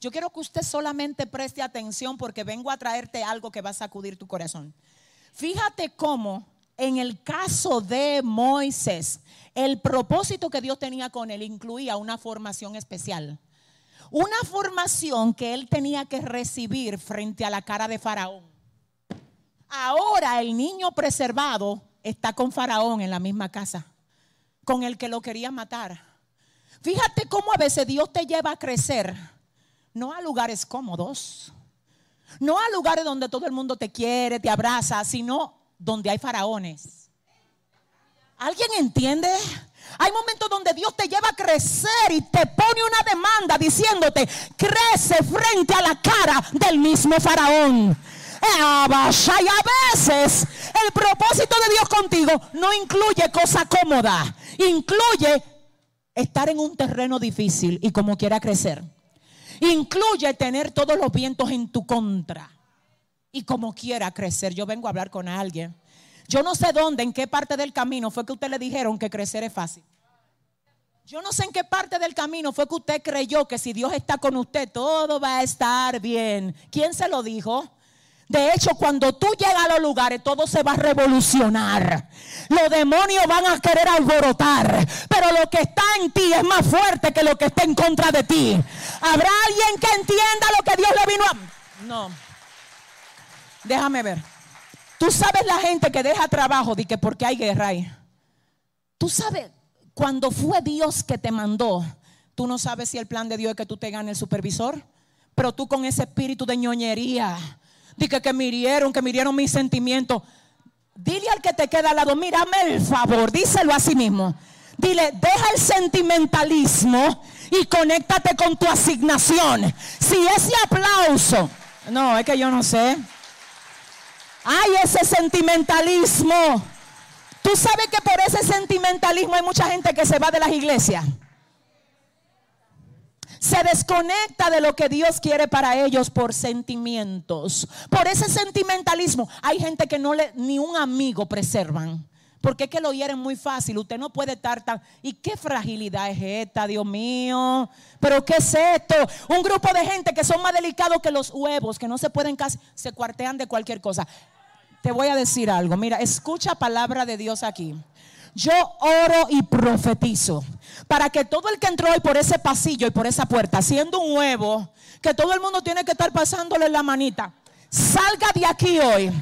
Yo quiero que usted solamente preste atención porque vengo a traerte algo que va a sacudir tu corazón. Fíjate cómo en el caso de Moisés, el propósito que Dios tenía con él incluía una formación especial una formación que él tenía que recibir frente a la cara de Faraón. Ahora el niño preservado está con Faraón en la misma casa, con el que lo quería matar. Fíjate cómo a veces Dios te lleva a crecer, no a lugares cómodos, no a lugares donde todo el mundo te quiere, te abraza, sino donde hay faraones. ¿Alguien entiende? Hay momentos donde Dios te lleva a crecer y te pone una demanda diciéndote, crece frente a la cara del mismo faraón. Y a veces el propósito de Dios contigo no incluye cosa cómoda, incluye estar en un terreno difícil y como quiera crecer. Incluye tener todos los vientos en tu contra y como quiera crecer. Yo vengo a hablar con alguien yo no sé dónde, en qué parte del camino fue que usted le dijeron que crecer es fácil. Yo no sé en qué parte del camino fue que usted creyó que si Dios está con usted, todo va a estar bien. ¿Quién se lo dijo? De hecho, cuando tú llegas a los lugares, todo se va a revolucionar. Los demonios van a querer alborotar. Pero lo que está en ti es más fuerte que lo que está en contra de ti. ¿Habrá alguien que entienda lo que Dios le vino a... No. Déjame ver. Tú sabes la gente que deja trabajo de que porque hay guerra ahí. Tú sabes, cuando fue Dios que te mandó, tú no sabes si el plan de Dios es que tú te ganes el supervisor, pero tú con ese espíritu de ñoñería, de que, que mirieron, que mirieron mis sentimientos. Dile al que te queda al lado, mírame el favor, díselo a sí mismo. Dile, deja el sentimentalismo y conéctate con tu asignación. Si ese aplauso, no, es que yo no sé. Hay ese sentimentalismo. Tú sabes que por ese sentimentalismo hay mucha gente que se va de las iglesias. Se desconecta de lo que Dios quiere para ellos por sentimientos. Por ese sentimentalismo hay gente que no le ni un amigo preservan. Porque es que lo hieren muy fácil. Usted no puede estar tan. ¿Y qué fragilidad es esta, Dios mío? ¿Pero qué es esto? Un grupo de gente que son más delicados que los huevos, que no se pueden casi. Se cuartean de cualquier cosa. Te voy a decir algo. Mira, escucha palabra de Dios aquí. Yo oro y profetizo para que todo el que entró hoy por ese pasillo y por esa puerta, siendo un huevo, que todo el mundo tiene que estar pasándole la manita, salga de aquí hoy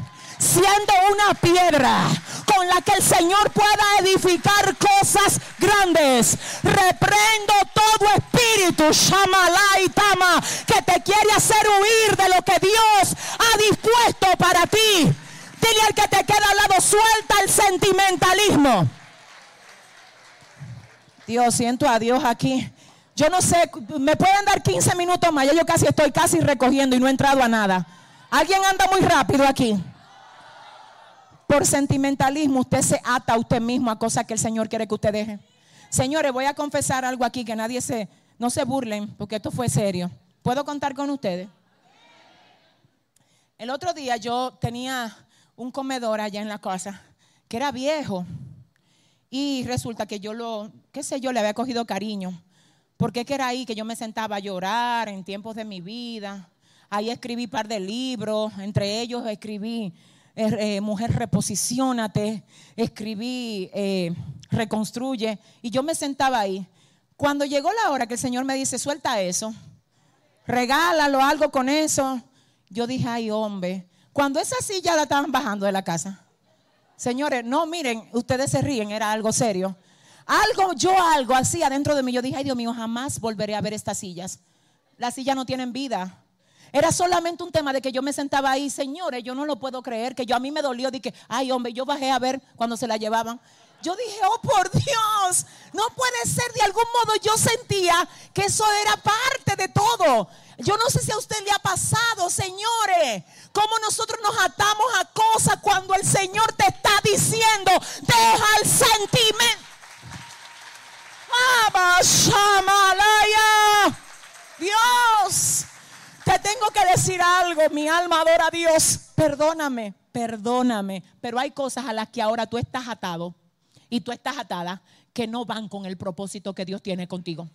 siendo una piedra con la que el Señor pueda edificar cosas grandes. Reprendo todo espíritu, Shamalai Tama, que te quiere hacer huir de lo que Dios ha dispuesto para ti. Dile al que te queda al lado, suelta el sentimentalismo. Dios, siento a Dios aquí. Yo no sé, me pueden dar 15 minutos más. yo casi estoy casi recogiendo y no he entrado a nada. ¿Alguien anda muy rápido aquí? Por sentimentalismo usted se ata a usted mismo a cosas que el Señor quiere que usted deje. Señores, voy a confesar algo aquí que nadie se, no se burlen porque esto fue serio. ¿Puedo contar con ustedes? El otro día yo tenía un comedor allá en la casa que era viejo y resulta que yo lo, qué sé yo, le había cogido cariño. Porque que era ahí que yo me sentaba a llorar en tiempos de mi vida. Ahí escribí un par de libros, entre ellos escribí eh, eh, Mujer Reposiciónate, escribí eh, reconstruye. Y yo me sentaba ahí. Cuando llegó la hora que el Señor me dice, suelta eso, regálalo algo con eso, yo dije, ay hombre, cuando esa silla la estaban bajando de la casa. Señores, no, miren, ustedes se ríen, era algo serio. Algo, yo algo así adentro de mí. Yo dije, ay Dios mío, jamás volveré a ver estas sillas. Las sillas no tienen vida. Era solamente un tema de que yo me sentaba ahí, señores, yo no lo puedo creer, que yo a mí me dolió, de que, ay hombre, yo bajé a ver cuando se la llevaban. Yo dije, oh por Dios, no puede ser, de algún modo yo sentía que eso era parte de todo. Yo no sé si a usted le ha pasado, señores, cómo nosotros nos atamos a cosas cuando el Señor te está diciendo, deja el sentimiento. Dios, te tengo que decir algo, mi alma adora a Dios. Perdóname, perdóname, pero hay cosas a las que ahora tú estás atado y tú estás atada que no van con el propósito que Dios tiene contigo.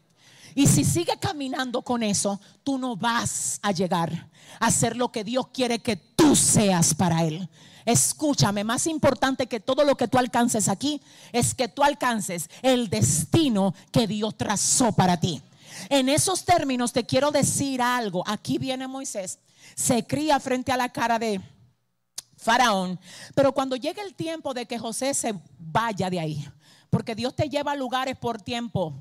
Y si sigues caminando con eso, tú no vas a llegar a ser lo que Dios quiere que tú seas para Él. Escúchame, más importante que todo lo que tú alcances aquí es que tú alcances el destino que Dios trazó para ti. En esos términos te quiero decir algo. Aquí viene Moisés, se cría frente a la cara de Faraón, pero cuando llega el tiempo de que José se vaya de ahí, porque Dios te lleva a lugares por tiempo.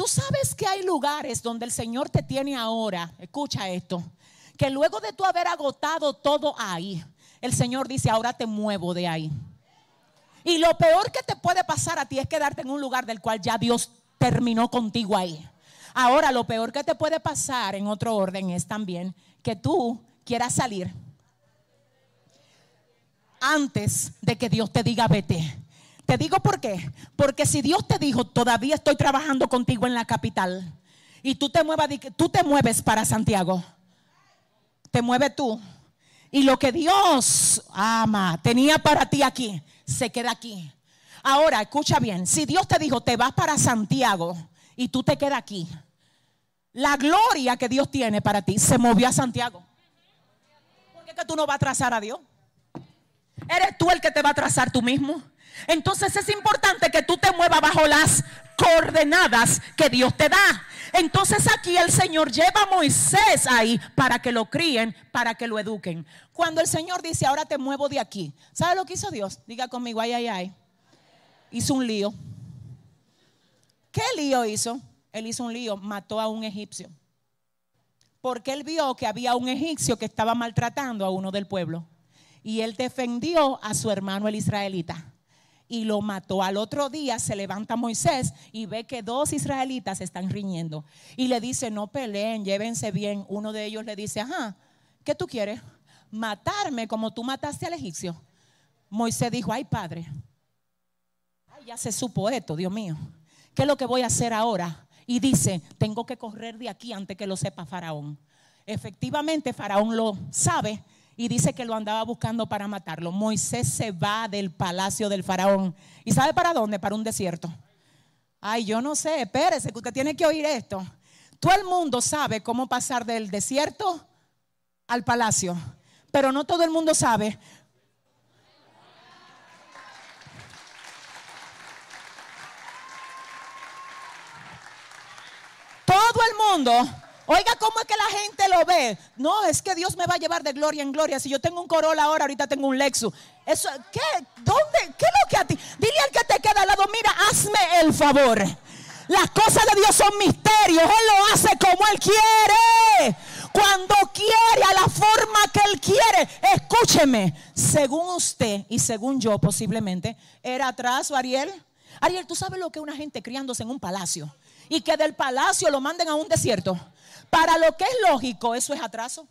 Tú sabes que hay lugares donde el Señor te tiene ahora, escucha esto, que luego de tú haber agotado todo ahí, el Señor dice, ahora te muevo de ahí. Y lo peor que te puede pasar a ti es quedarte en un lugar del cual ya Dios terminó contigo ahí. Ahora, lo peor que te puede pasar en otro orden es también que tú quieras salir antes de que Dios te diga vete. Te digo por qué. Porque si Dios te dijo, todavía estoy trabajando contigo en la capital, y tú te, muevas, tú te mueves para Santiago, te mueves tú. Y lo que Dios ama, tenía para ti aquí, se queda aquí. Ahora, escucha bien, si Dios te dijo, te vas para Santiago y tú te quedas aquí, la gloria que Dios tiene para ti se movió a Santiago. ¿Por qué tú no vas a trazar a Dios? ¿Eres tú el que te va a trazar tú mismo? Entonces es importante que tú te muevas bajo las coordenadas que Dios te da. Entonces aquí el Señor lleva a Moisés ahí para que lo críen, para que lo eduquen. Cuando el Señor dice, ahora te muevo de aquí, ¿sabe lo que hizo Dios? Diga conmigo, ay, ay, ay hizo un lío. ¿Qué lío hizo? Él hizo un lío, mató a un egipcio. Porque él vio que había un egipcio que estaba maltratando a uno del pueblo. Y él defendió a su hermano el israelita. Y lo mató. Al otro día se levanta Moisés y ve que dos israelitas están riñendo. Y le dice, no peleen, llévense bien. Uno de ellos le dice, ajá, ¿qué tú quieres? Matarme como tú mataste al egipcio. Moisés dijo, ay padre, ya se supo esto, Dios mío. ¿Qué es lo que voy a hacer ahora? Y dice, tengo que correr de aquí antes que lo sepa Faraón. Efectivamente, Faraón lo sabe y dice que lo andaba buscando para matarlo. Moisés se va del palacio del Faraón. ¿Y sabe para dónde? Para un desierto. Ay, yo no sé, espérese, que usted tiene que oír esto. Todo el mundo sabe cómo pasar del desierto al palacio, pero no todo el mundo sabe todo el mundo, oiga cómo es que la gente lo ve. No, es que Dios me va a llevar de gloria en gloria. Si yo tengo un Corolla ahora, ahorita tengo un Lexus. ¿qué? ¿Dónde? ¿Qué es lo que a ti? Dile al que te queda al lado, mira, hazme el favor. Las cosas de Dios son misterios. Él lo hace como Él quiere. Cuando quiere, a la forma que Él quiere. Escúcheme. Según usted y según yo, posiblemente, ¿era atraso, Ariel? Ariel, ¿tú sabes lo que es una gente criándose en un palacio? y que del palacio lo manden a un desierto. Para lo que es lógico, eso es atraso.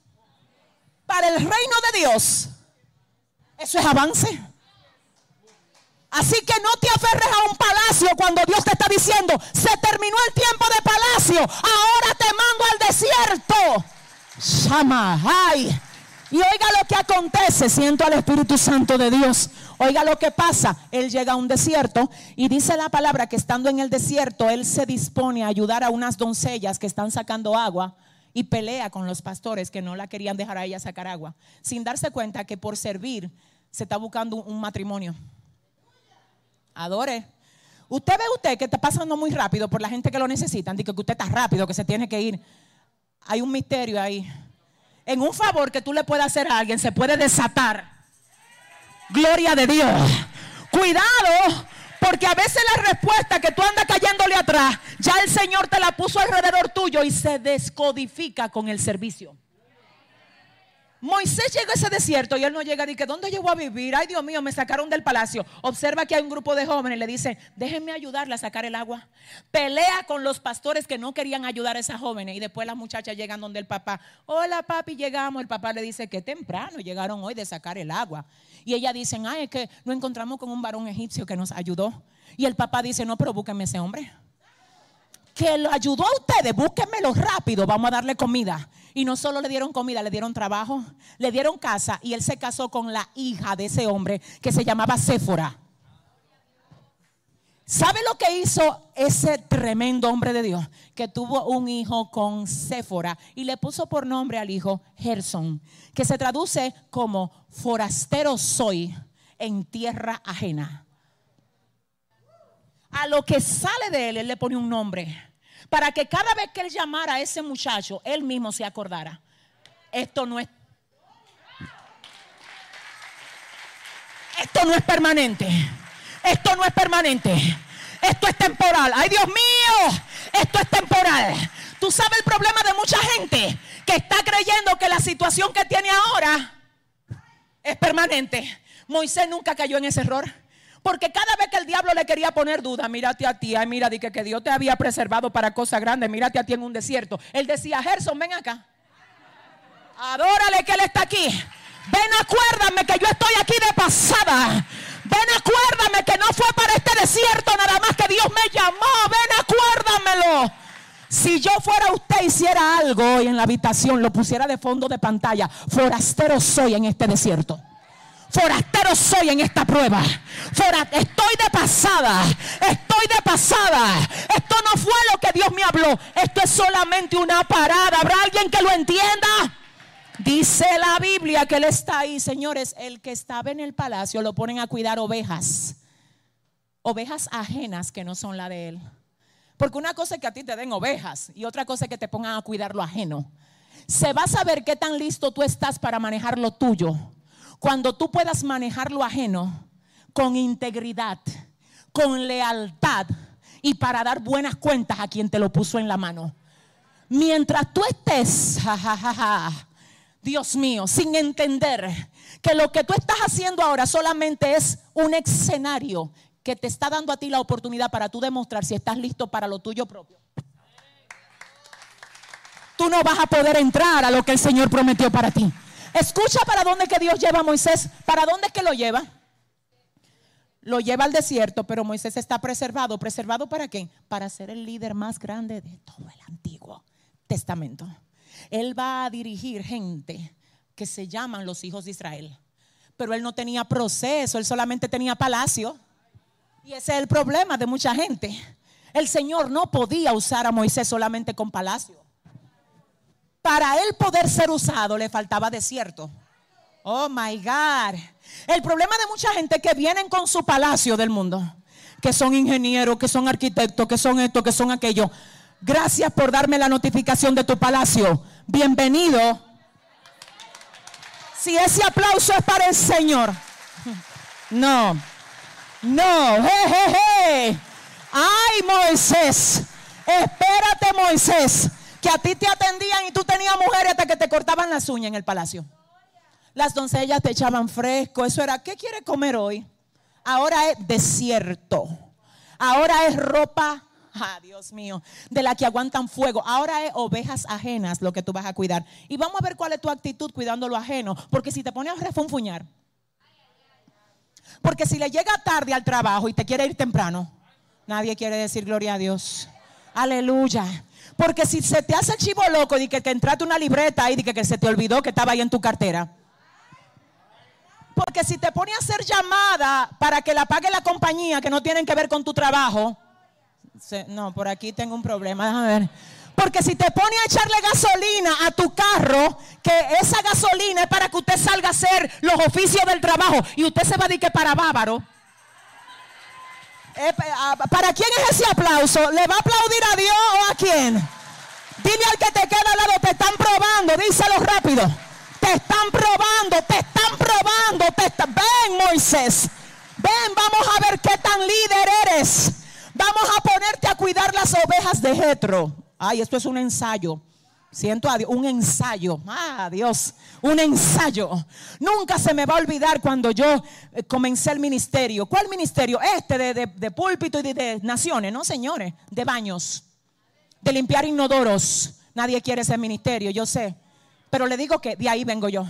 Para el reino de Dios, eso es avance. Así que no te aferres a un palacio cuando Dios te está diciendo, se terminó el tiempo de palacio, ahora te mando al desierto. Shama. Y oiga lo que acontece, siento al Espíritu Santo de Dios. Oiga lo que pasa, él llega a un desierto y dice la palabra que estando en el desierto, él se dispone a ayudar a unas doncellas que están sacando agua y pelea con los pastores que no la querían dejar a ella sacar agua, sin darse cuenta que por servir se está buscando un matrimonio. Adore. Usted ve usted que está pasando muy rápido por la gente que lo necesitan, dice que usted está rápido, que se tiene que ir. Hay un misterio ahí. En un favor que tú le puedas hacer a alguien se puede desatar. Gloria de Dios. Cuidado, porque a veces la respuesta que tú andas cayéndole atrás, ya el Señor te la puso alrededor tuyo y se descodifica con el servicio. Moisés llega a ese desierto y él no llega y dice, ¿dónde llegó a vivir? Ay, Dios mío, me sacaron del palacio. Observa que hay un grupo de jóvenes y le dicen, déjenme ayudarle a sacar el agua. Pelea con los pastores que no querían ayudar a esas jóvenes. Y después las muchachas llegan donde el papá, hola papi, llegamos. El papá le dice, que temprano llegaron hoy de sacar el agua. Y ella dicen, ay, es que no encontramos con un varón egipcio que nos ayudó. Y el papá dice, no, pero búsquenme ese hombre que lo ayudó a ustedes, búsquenmelo rápido, vamos a darle comida. Y no solo le dieron comida, le dieron trabajo, le dieron casa y él se casó con la hija de ese hombre que se llamaba Séfora. ¿Sabe lo que hizo ese tremendo hombre de Dios? Que tuvo un hijo con Séfora y le puso por nombre al hijo Gerson, que se traduce como forastero soy en tierra ajena. A lo que sale de él, él le pone un nombre para que cada vez que él llamara a ese muchacho, él mismo se acordara. Esto no es Esto no es permanente. Esto no es permanente. Esto es temporal. Ay, Dios mío, esto es temporal. Tú sabes el problema de mucha gente que está creyendo que la situación que tiene ahora es permanente. Moisés nunca cayó en ese error. Porque cada vez que el diablo le quería poner duda, mírate a ti, ay, mira, di que, que Dios te había preservado para cosas grandes, mírate a ti en un desierto. Él decía, Gerson, ven acá. Adórale que Él está aquí. Ven, acuérdame que yo estoy aquí de pasada. Ven, acuérdame que no fue para este desierto nada más que Dios me llamó. Ven, acuérdamelo. Si yo fuera usted, hiciera algo hoy en la habitación, lo pusiera de fondo de pantalla. Forastero soy en este desierto. Forastero soy en esta prueba. estoy de pasada. Estoy de pasada. Esto no fue lo que Dios me habló. Esto es solamente una parada. ¿Habrá alguien que lo entienda? Dice la Biblia que Él está ahí, señores. El que estaba en el palacio lo ponen a cuidar ovejas. Ovejas ajenas que no son la de Él. Porque una cosa es que a ti te den ovejas y otra cosa es que te pongan a cuidar lo ajeno. Se va a saber qué tan listo tú estás para manejar lo tuyo cuando tú puedas manejar lo ajeno con integridad, con lealtad y para dar buenas cuentas a quien te lo puso en la mano. Mientras tú estés, Dios mío, sin entender que lo que tú estás haciendo ahora solamente es un escenario que te está dando a ti la oportunidad para tú demostrar si estás listo para lo tuyo propio. Tú no vas a poder entrar a lo que el Señor prometió para ti. Escucha para dónde que Dios lleva a Moisés. ¿Para dónde que lo lleva? Lo lleva al desierto, pero Moisés está preservado. ¿Preservado para qué? Para ser el líder más grande de todo el Antiguo Testamento. Él va a dirigir gente que se llaman los hijos de Israel. Pero él no tenía proceso, él solamente tenía palacio. Y ese es el problema de mucha gente. El Señor no podía usar a Moisés solamente con palacio para él poder ser usado le faltaba desierto. Oh my God. El problema de mucha gente que vienen con su palacio del mundo, que son ingenieros, que son arquitectos, que son esto, que son aquello. Gracias por darme la notificación de tu palacio. Bienvenido. Si ese aplauso es para el Señor. No. No. Hey, Ay, Moisés. Espérate, Moisés que a ti te atendían y tú tenías mujeres hasta que te cortaban las uñas en el palacio. Las doncellas te echaban fresco, eso era, ¿qué quieres comer hoy? Ahora es desierto. Ahora es ropa, ah, Dios mío, de la que aguantan fuego. Ahora es ovejas ajenas lo que tú vas a cuidar. Y vamos a ver cuál es tu actitud cuidando lo ajeno, porque si te pones a refunfuñar, porque si le llega tarde al trabajo y te quiere ir temprano, nadie quiere decir gloria a Dios. Aleluya. Porque si se te hace el chivo loco y que, te entraste una libreta y que, que se te olvidó que estaba ahí en tu cartera. Porque si te pone a hacer llamada para que la pague la compañía que no tienen que ver con tu trabajo. no, por aquí tengo un problema, déjame ver. Porque si te pone a echarle gasolina a tu carro, que esa gasolina es para que usted salga a hacer los oficios del trabajo y usted se va a decir que para bávaro. Eh, ¿Para quién es ese aplauso? ¿Le va a aplaudir a Dios o a quién? Dile al que te queda al lado, te están probando, díselo rápido. Te están probando, te están probando, ven Moisés. Ven, vamos a ver qué tan líder eres. Vamos a ponerte a cuidar las ovejas de Jetro. Ay, esto es un ensayo. Siento a Dios, un ensayo. Ah, Dios, un ensayo. Nunca se me va a olvidar cuando yo eh, comencé el ministerio. ¿Cuál ministerio? Este de, púlpito y de, naciones, no señores, de baños, de limpiar inodoros. Nadie quiere ese ministerio, yo sé. Pero le digo que de ahí vengo yo.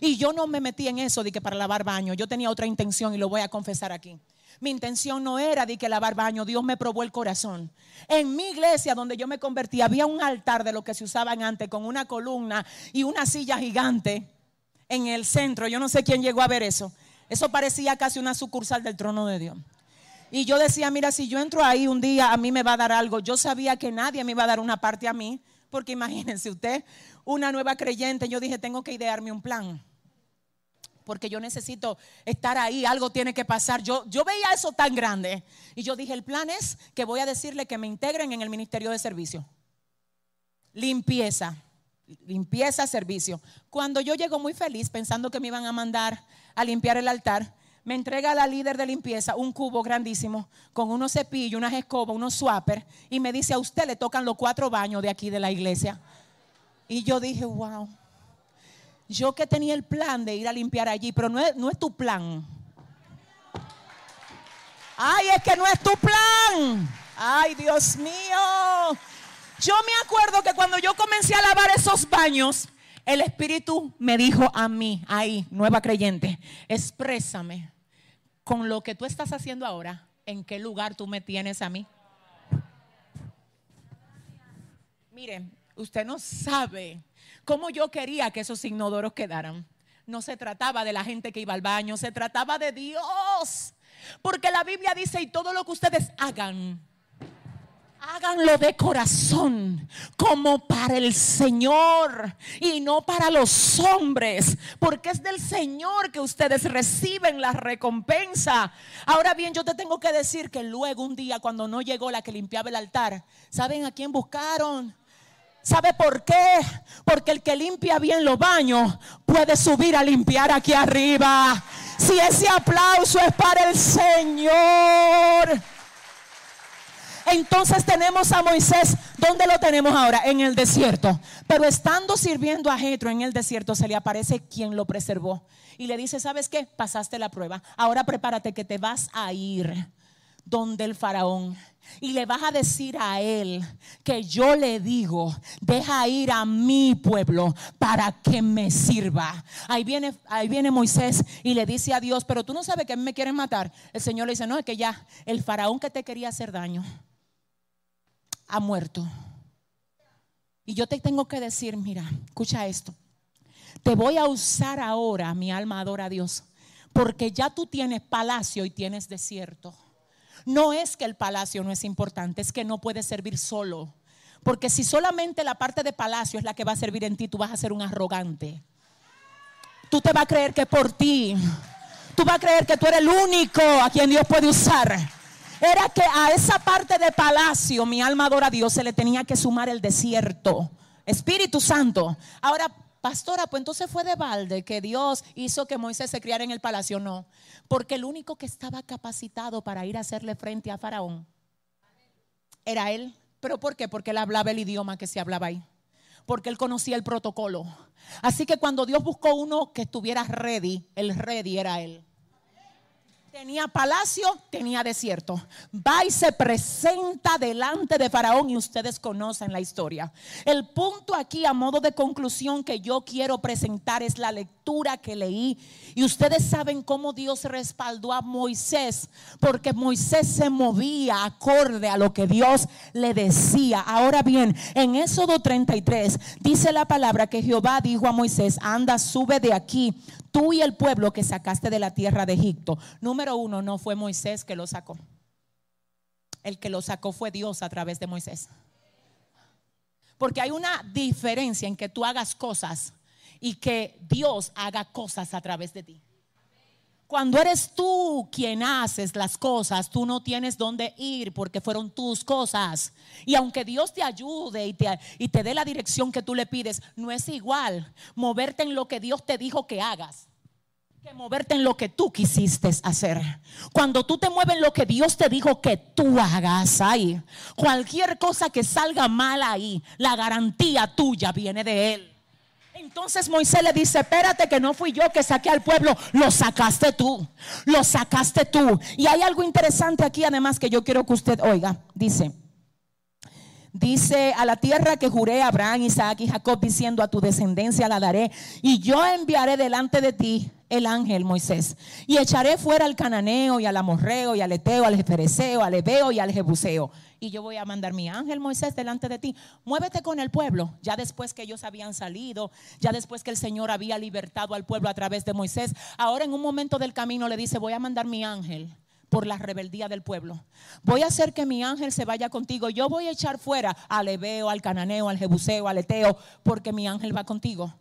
Y yo no me metí en eso de que para lavar baños. Yo tenía otra intención y lo voy a confesar aquí. Mi intención no era de que lavar baño, Dios me probó el corazón. En mi iglesia donde yo me convertí había un altar de lo que se usaban antes con una columna y una silla gigante en el centro. Yo no sé quién llegó a ver eso. Eso parecía casi una sucursal del trono de Dios. Y yo decía, mira, si yo entro ahí un día, a mí me va a dar algo. Yo sabía que nadie me iba a dar una parte a mí, porque imagínense usted, una nueva creyente, yo dije, tengo que idearme un plan porque yo necesito estar ahí, algo tiene que pasar. Yo, yo veía eso tan grande y yo dije, el plan es que voy a decirle que me integren en el Ministerio de Servicio. Limpieza, limpieza, servicio. Cuando yo llego muy feliz pensando que me iban a mandar a limpiar el altar, me entrega la líder de limpieza un cubo grandísimo con unos cepillos, unas escobas, unos swappers y me dice, a usted le tocan los cuatro baños de aquí de la iglesia. Y yo dije, wow. Yo que tenía el plan de ir a limpiar allí, pero no es, no es tu plan. Ay, es que no es tu plan. Ay, Dios mío. Yo me acuerdo que cuando yo comencé a lavar esos baños, el Espíritu me dijo a mí, ahí, nueva creyente, exprésame con lo que tú estás haciendo ahora, en qué lugar tú me tienes a mí. Mire, usted no sabe cómo yo quería que esos inodoros quedaran. No se trataba de la gente que iba al baño, se trataba de Dios. Porque la Biblia dice, y todo lo que ustedes hagan, háganlo de corazón, como para el Señor y no para los hombres, porque es del Señor que ustedes reciben la recompensa. Ahora bien, yo te tengo que decir que luego un día cuando no llegó la que limpiaba el altar, ¿saben a quién buscaron? ¿Sabe por qué? Porque el que limpia bien los baños puede subir a limpiar aquí arriba. Si ese aplauso es para el Señor. Entonces tenemos a Moisés, ¿dónde lo tenemos ahora? En el desierto. Pero estando sirviendo a Jetro en el desierto, se le aparece quien lo preservó. Y le dice, ¿sabes qué? Pasaste la prueba. Ahora prepárate que te vas a ir donde el faraón y le vas a decir a él que yo le digo, deja ir a mi pueblo para que me sirva. Ahí viene, ahí viene Moisés y le dice a Dios, pero tú no sabes que me quieren matar. El Señor le dice, no, es que ya el faraón que te quería hacer daño ha muerto. Y yo te tengo que decir, mira, escucha esto. Te voy a usar ahora, mi alma adora a Dios, porque ya tú tienes palacio y tienes desierto. No es que el palacio no es importante, es que no puede servir solo. Porque si solamente la parte de palacio es la que va a servir en ti, tú vas a ser un arrogante. Tú te vas a creer que por ti. Tú vas a creer que tú eres el único a quien Dios puede usar. Era que a esa parte de palacio, mi alma adora a Dios, se le tenía que sumar el desierto. Espíritu Santo. Ahora, pastora, pues entonces fue de balde que Dios hizo que Moisés se criara en el palacio. No, porque el único que estaba capacitado para ir a hacerle frente a Faraón era él. ¿Pero por qué? Porque él hablaba el idioma que se hablaba ahí. Porque él conocía el protocolo. Así que cuando Dios buscó uno que estuviera ready, el ready era él. Tenía palacio, tenía desierto. Va y se presenta delante de Faraón y ustedes conocen la historia. El punto aquí a modo de conclusión que yo quiero presentar es la lectura que leí. Y ustedes saben cómo Dios respaldó a Moisés, porque Moisés se movía acorde a lo que Dios le decía. Ahora bien, en Éxodo 33 dice la palabra que Jehová dijo a Moisés, anda, sube de aquí tú y el pueblo que sacaste de la tierra de Egipto. Número uno, no fue Moisés que lo sacó. El que lo sacó fue Dios a través de Moisés. Porque hay una diferencia en que tú hagas cosas y que Dios haga cosas a través de ti. Cuando eres tú quien haces las cosas, tú no tienes dónde ir porque fueron tus cosas. Y aunque Dios te ayude y te, y te dé la dirección que tú le pides, no es igual moverte en lo que Dios te dijo que hagas que moverte en lo que tú quisiste hacer. Cuando tú te mueves en lo que Dios te dijo que tú hagas ahí, cualquier cosa que salga mal ahí, la garantía tuya viene de Él. Entonces Moisés le dice, espérate que no fui yo que saqué al pueblo, lo sacaste tú, lo sacaste tú. Y hay algo interesante aquí además que yo quiero que usted oiga. Dice, dice a la tierra que juré a Abraham, Isaac y Jacob, diciendo a tu descendencia la daré, y yo enviaré delante de ti el ángel Moisés. Y echaré fuera al cananeo y al amorreo y al eteo, al jefereseo, al ebeo y al jebuseo. Y yo voy a mandar mi ángel Moisés delante de ti. Muévete con el pueblo. Ya después que ellos habían salido, ya después que el Señor había libertado al pueblo a través de Moisés, ahora en un momento del camino le dice, voy a mandar mi ángel por la rebeldía del pueblo. Voy a hacer que mi ángel se vaya contigo. Yo voy a echar fuera al ebeo, al cananeo, al jebuseo, al eteo, porque mi ángel va contigo.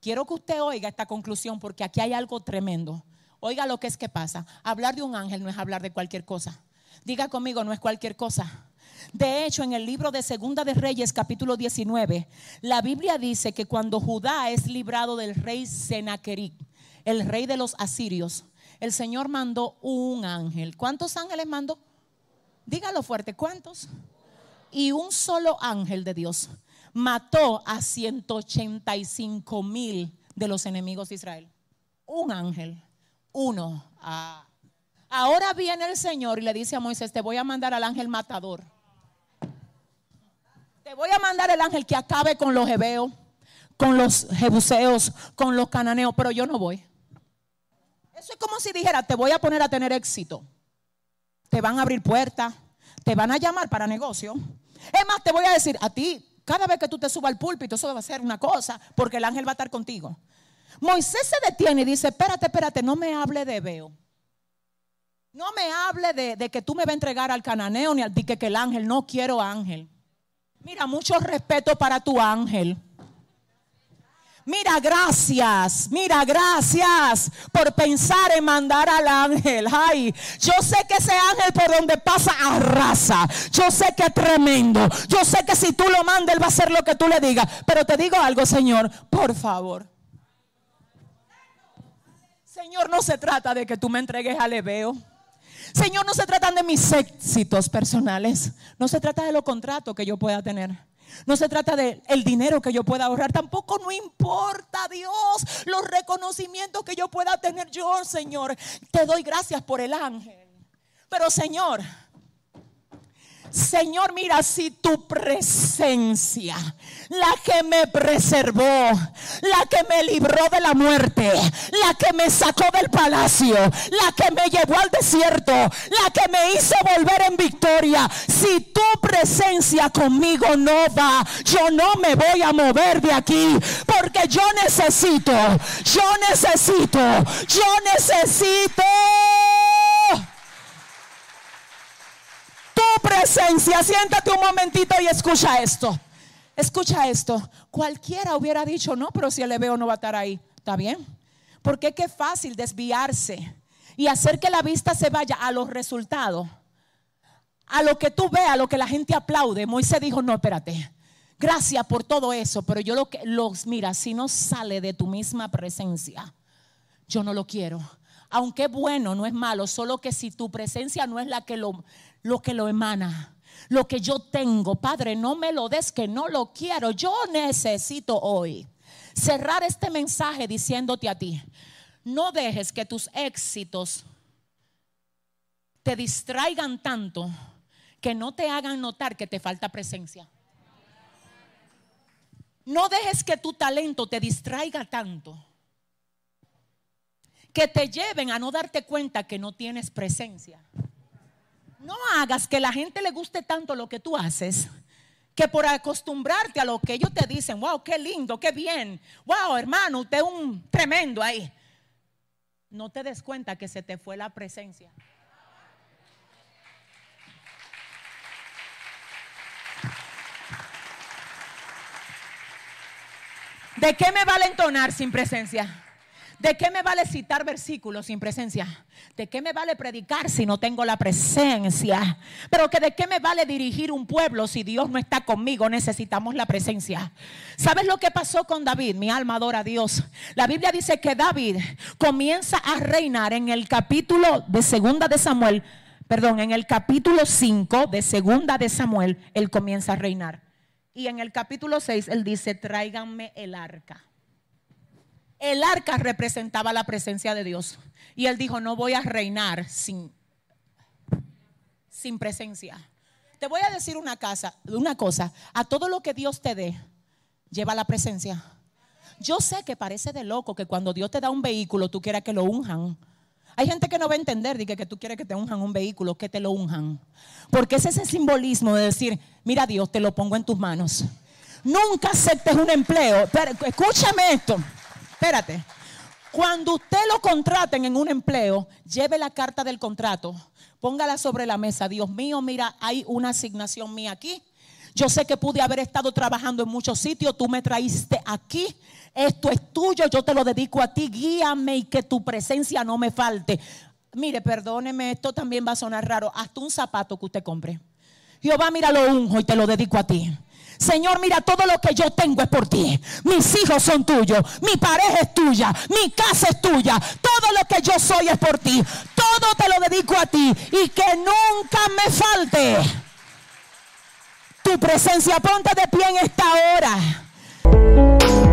Quiero que usted oiga esta conclusión porque aquí hay algo tremendo. Oiga lo que es que pasa. Hablar de un ángel no es hablar de cualquier cosa. Diga conmigo, no es cualquier cosa. De hecho, en el libro de Segunda de Reyes, capítulo 19, la Biblia dice que cuando Judá es librado del rey Sennacherib, el rey de los asirios, el Señor mandó un ángel. ¿Cuántos ángeles mandó? Dígalo fuerte, ¿cuántos? Y un solo ángel de Dios mató a 185 mil de los enemigos de Israel. Un ángel, uno. Ah. Ahora viene el Señor y le dice a Moisés, te voy a mandar al ángel matador. Te voy a mandar el ángel que acabe con los hebeos, con los jebuseos, con los cananeos, pero yo no voy. Eso es como si dijera, te voy a poner a tener éxito. Te van a abrir puertas, te van a llamar para negocio. Es más, te voy a decir, a ti cada vez que tú te subas al púlpito, eso va a ser una cosa, porque el ángel va a estar contigo. Moisés se detiene y dice, espérate, espérate, no me hable de veo. No me hable de, que tú me vas a entregar al cananeo ni al dique que el ángel, no quiero ángel. Mira, mucho respeto para tu ángel. Mira, gracias, mira, gracias por pensar en mandar al ángel. Ay, yo sé que ese ángel por donde pasa arrasa. Yo sé que es tremendo. Yo sé que si tú lo mandas, él va a hacer lo que tú le digas. Pero te digo algo, Señor, por favor. Señor, no se trata de que tú me entregues al Ebeo. Señor, no se tratan de mis éxitos personales. No se trata de los contratos que yo pueda tener. No se trata de el dinero que yo pueda ahorrar, tampoco no importa Dios los reconocimientos que yo pueda tener yo, Señor. Te doy gracias por el ángel. Pero Señor, Señor, mira si tu presencia, la que me preservó, la que me libró de la muerte, la que me sacó del palacio, la que me llevó al desierto, la que me hizo volver en victoria, si tu presencia conmigo no va, yo no me voy a mover de aquí, porque yo necesito, yo necesito, yo necesito presencia. Siéntate un momentito y escucha esto. Escucha esto. Cualquiera hubiera dicho, no, pero si el veo no va a estar ahí. ¿Está bien? Porque qué fácil desviarse y hacer que la vista se vaya a los resultados. A lo que tú veas, a lo que la gente aplaude. Moisés dijo, no, espérate. Gracias por todo eso, pero yo lo que los mira, si no sale de tu misma presencia, yo no lo quiero. Aunque bueno, no es malo, solo que si tu presencia no es la que lo lo que lo emana. Lo que yo tengo, Padre, no me lo des que no lo quiero. Yo necesito hoy cerrar este mensaje diciéndote a ti, no dejes que tus éxitos te distraigan tanto que no te hagan notar que te falta presencia. No dejes que tu talento te distraiga tanto que te lleven a no darte cuenta que no tienes presencia. No hagas que la gente le guste tanto lo que tú haces que por acostumbrarte a lo que ellos te dicen, wow, qué lindo, qué bien, wow, hermano, usted es un tremendo ahí. No te des cuenta que se te fue la presencia. ¿De qué me vale entonar sin presencia? ¿De qué me vale citar versículos sin presencia? ¿De qué me vale predicar si no tengo la presencia? Pero que de qué me vale dirigir un pueblo si Dios no está conmigo? Necesitamos la presencia. ¿Sabes lo que pasó con David? Mi alma adora a Dios. La Biblia dice que David comienza a reinar en el capítulo de segunda de Samuel, perdón, en el capítulo 5 de segunda de Samuel, él comienza a reinar. Y en el capítulo 6 él dice, tráiganme el arca. El arca representaba la presencia de Dios. Y él dijo, no voy a reinar sin, sin presencia. Te voy a decir una, una cosa, a todo lo que Dios te dé, lleva la presencia. Yo sé que parece de loco que cuando Dios te da un vehículo, tú quieras que lo unjan. Hay gente que no va a entender que, que tú quieres que te unjan un vehículo, que te lo unjan. Porque es ese simbolismo de decir, mira Dios, te lo pongo en tus manos. Nunca aceptes un empleo. Pero, escúchame esto. Espérate. Cuando usted lo contraten en un empleo, lleve la carta del contrato, póngala sobre la mesa. Dios mío, mira, hay una asignación mía aquí. Yo sé que pude haber estado trabajando en muchos sitios, tú me traíste aquí. Esto es tuyo, yo te lo dedico a ti. Guíame y que tu presencia no me falte. Mire, perdóneme, esto también va a sonar raro. Hasta un zapato que usted compre. Jehová, mira lo unjo y te lo dedico a ti. Señor, mira, todo lo que yo tengo es por ti. Mis hijos son tuyos, mi pareja es tuya, mi casa es tuya. Todo lo que yo soy es por ti. Todo te lo dedico a ti y que nunca me falte. Tu presencia, ponte de pie en esta hora.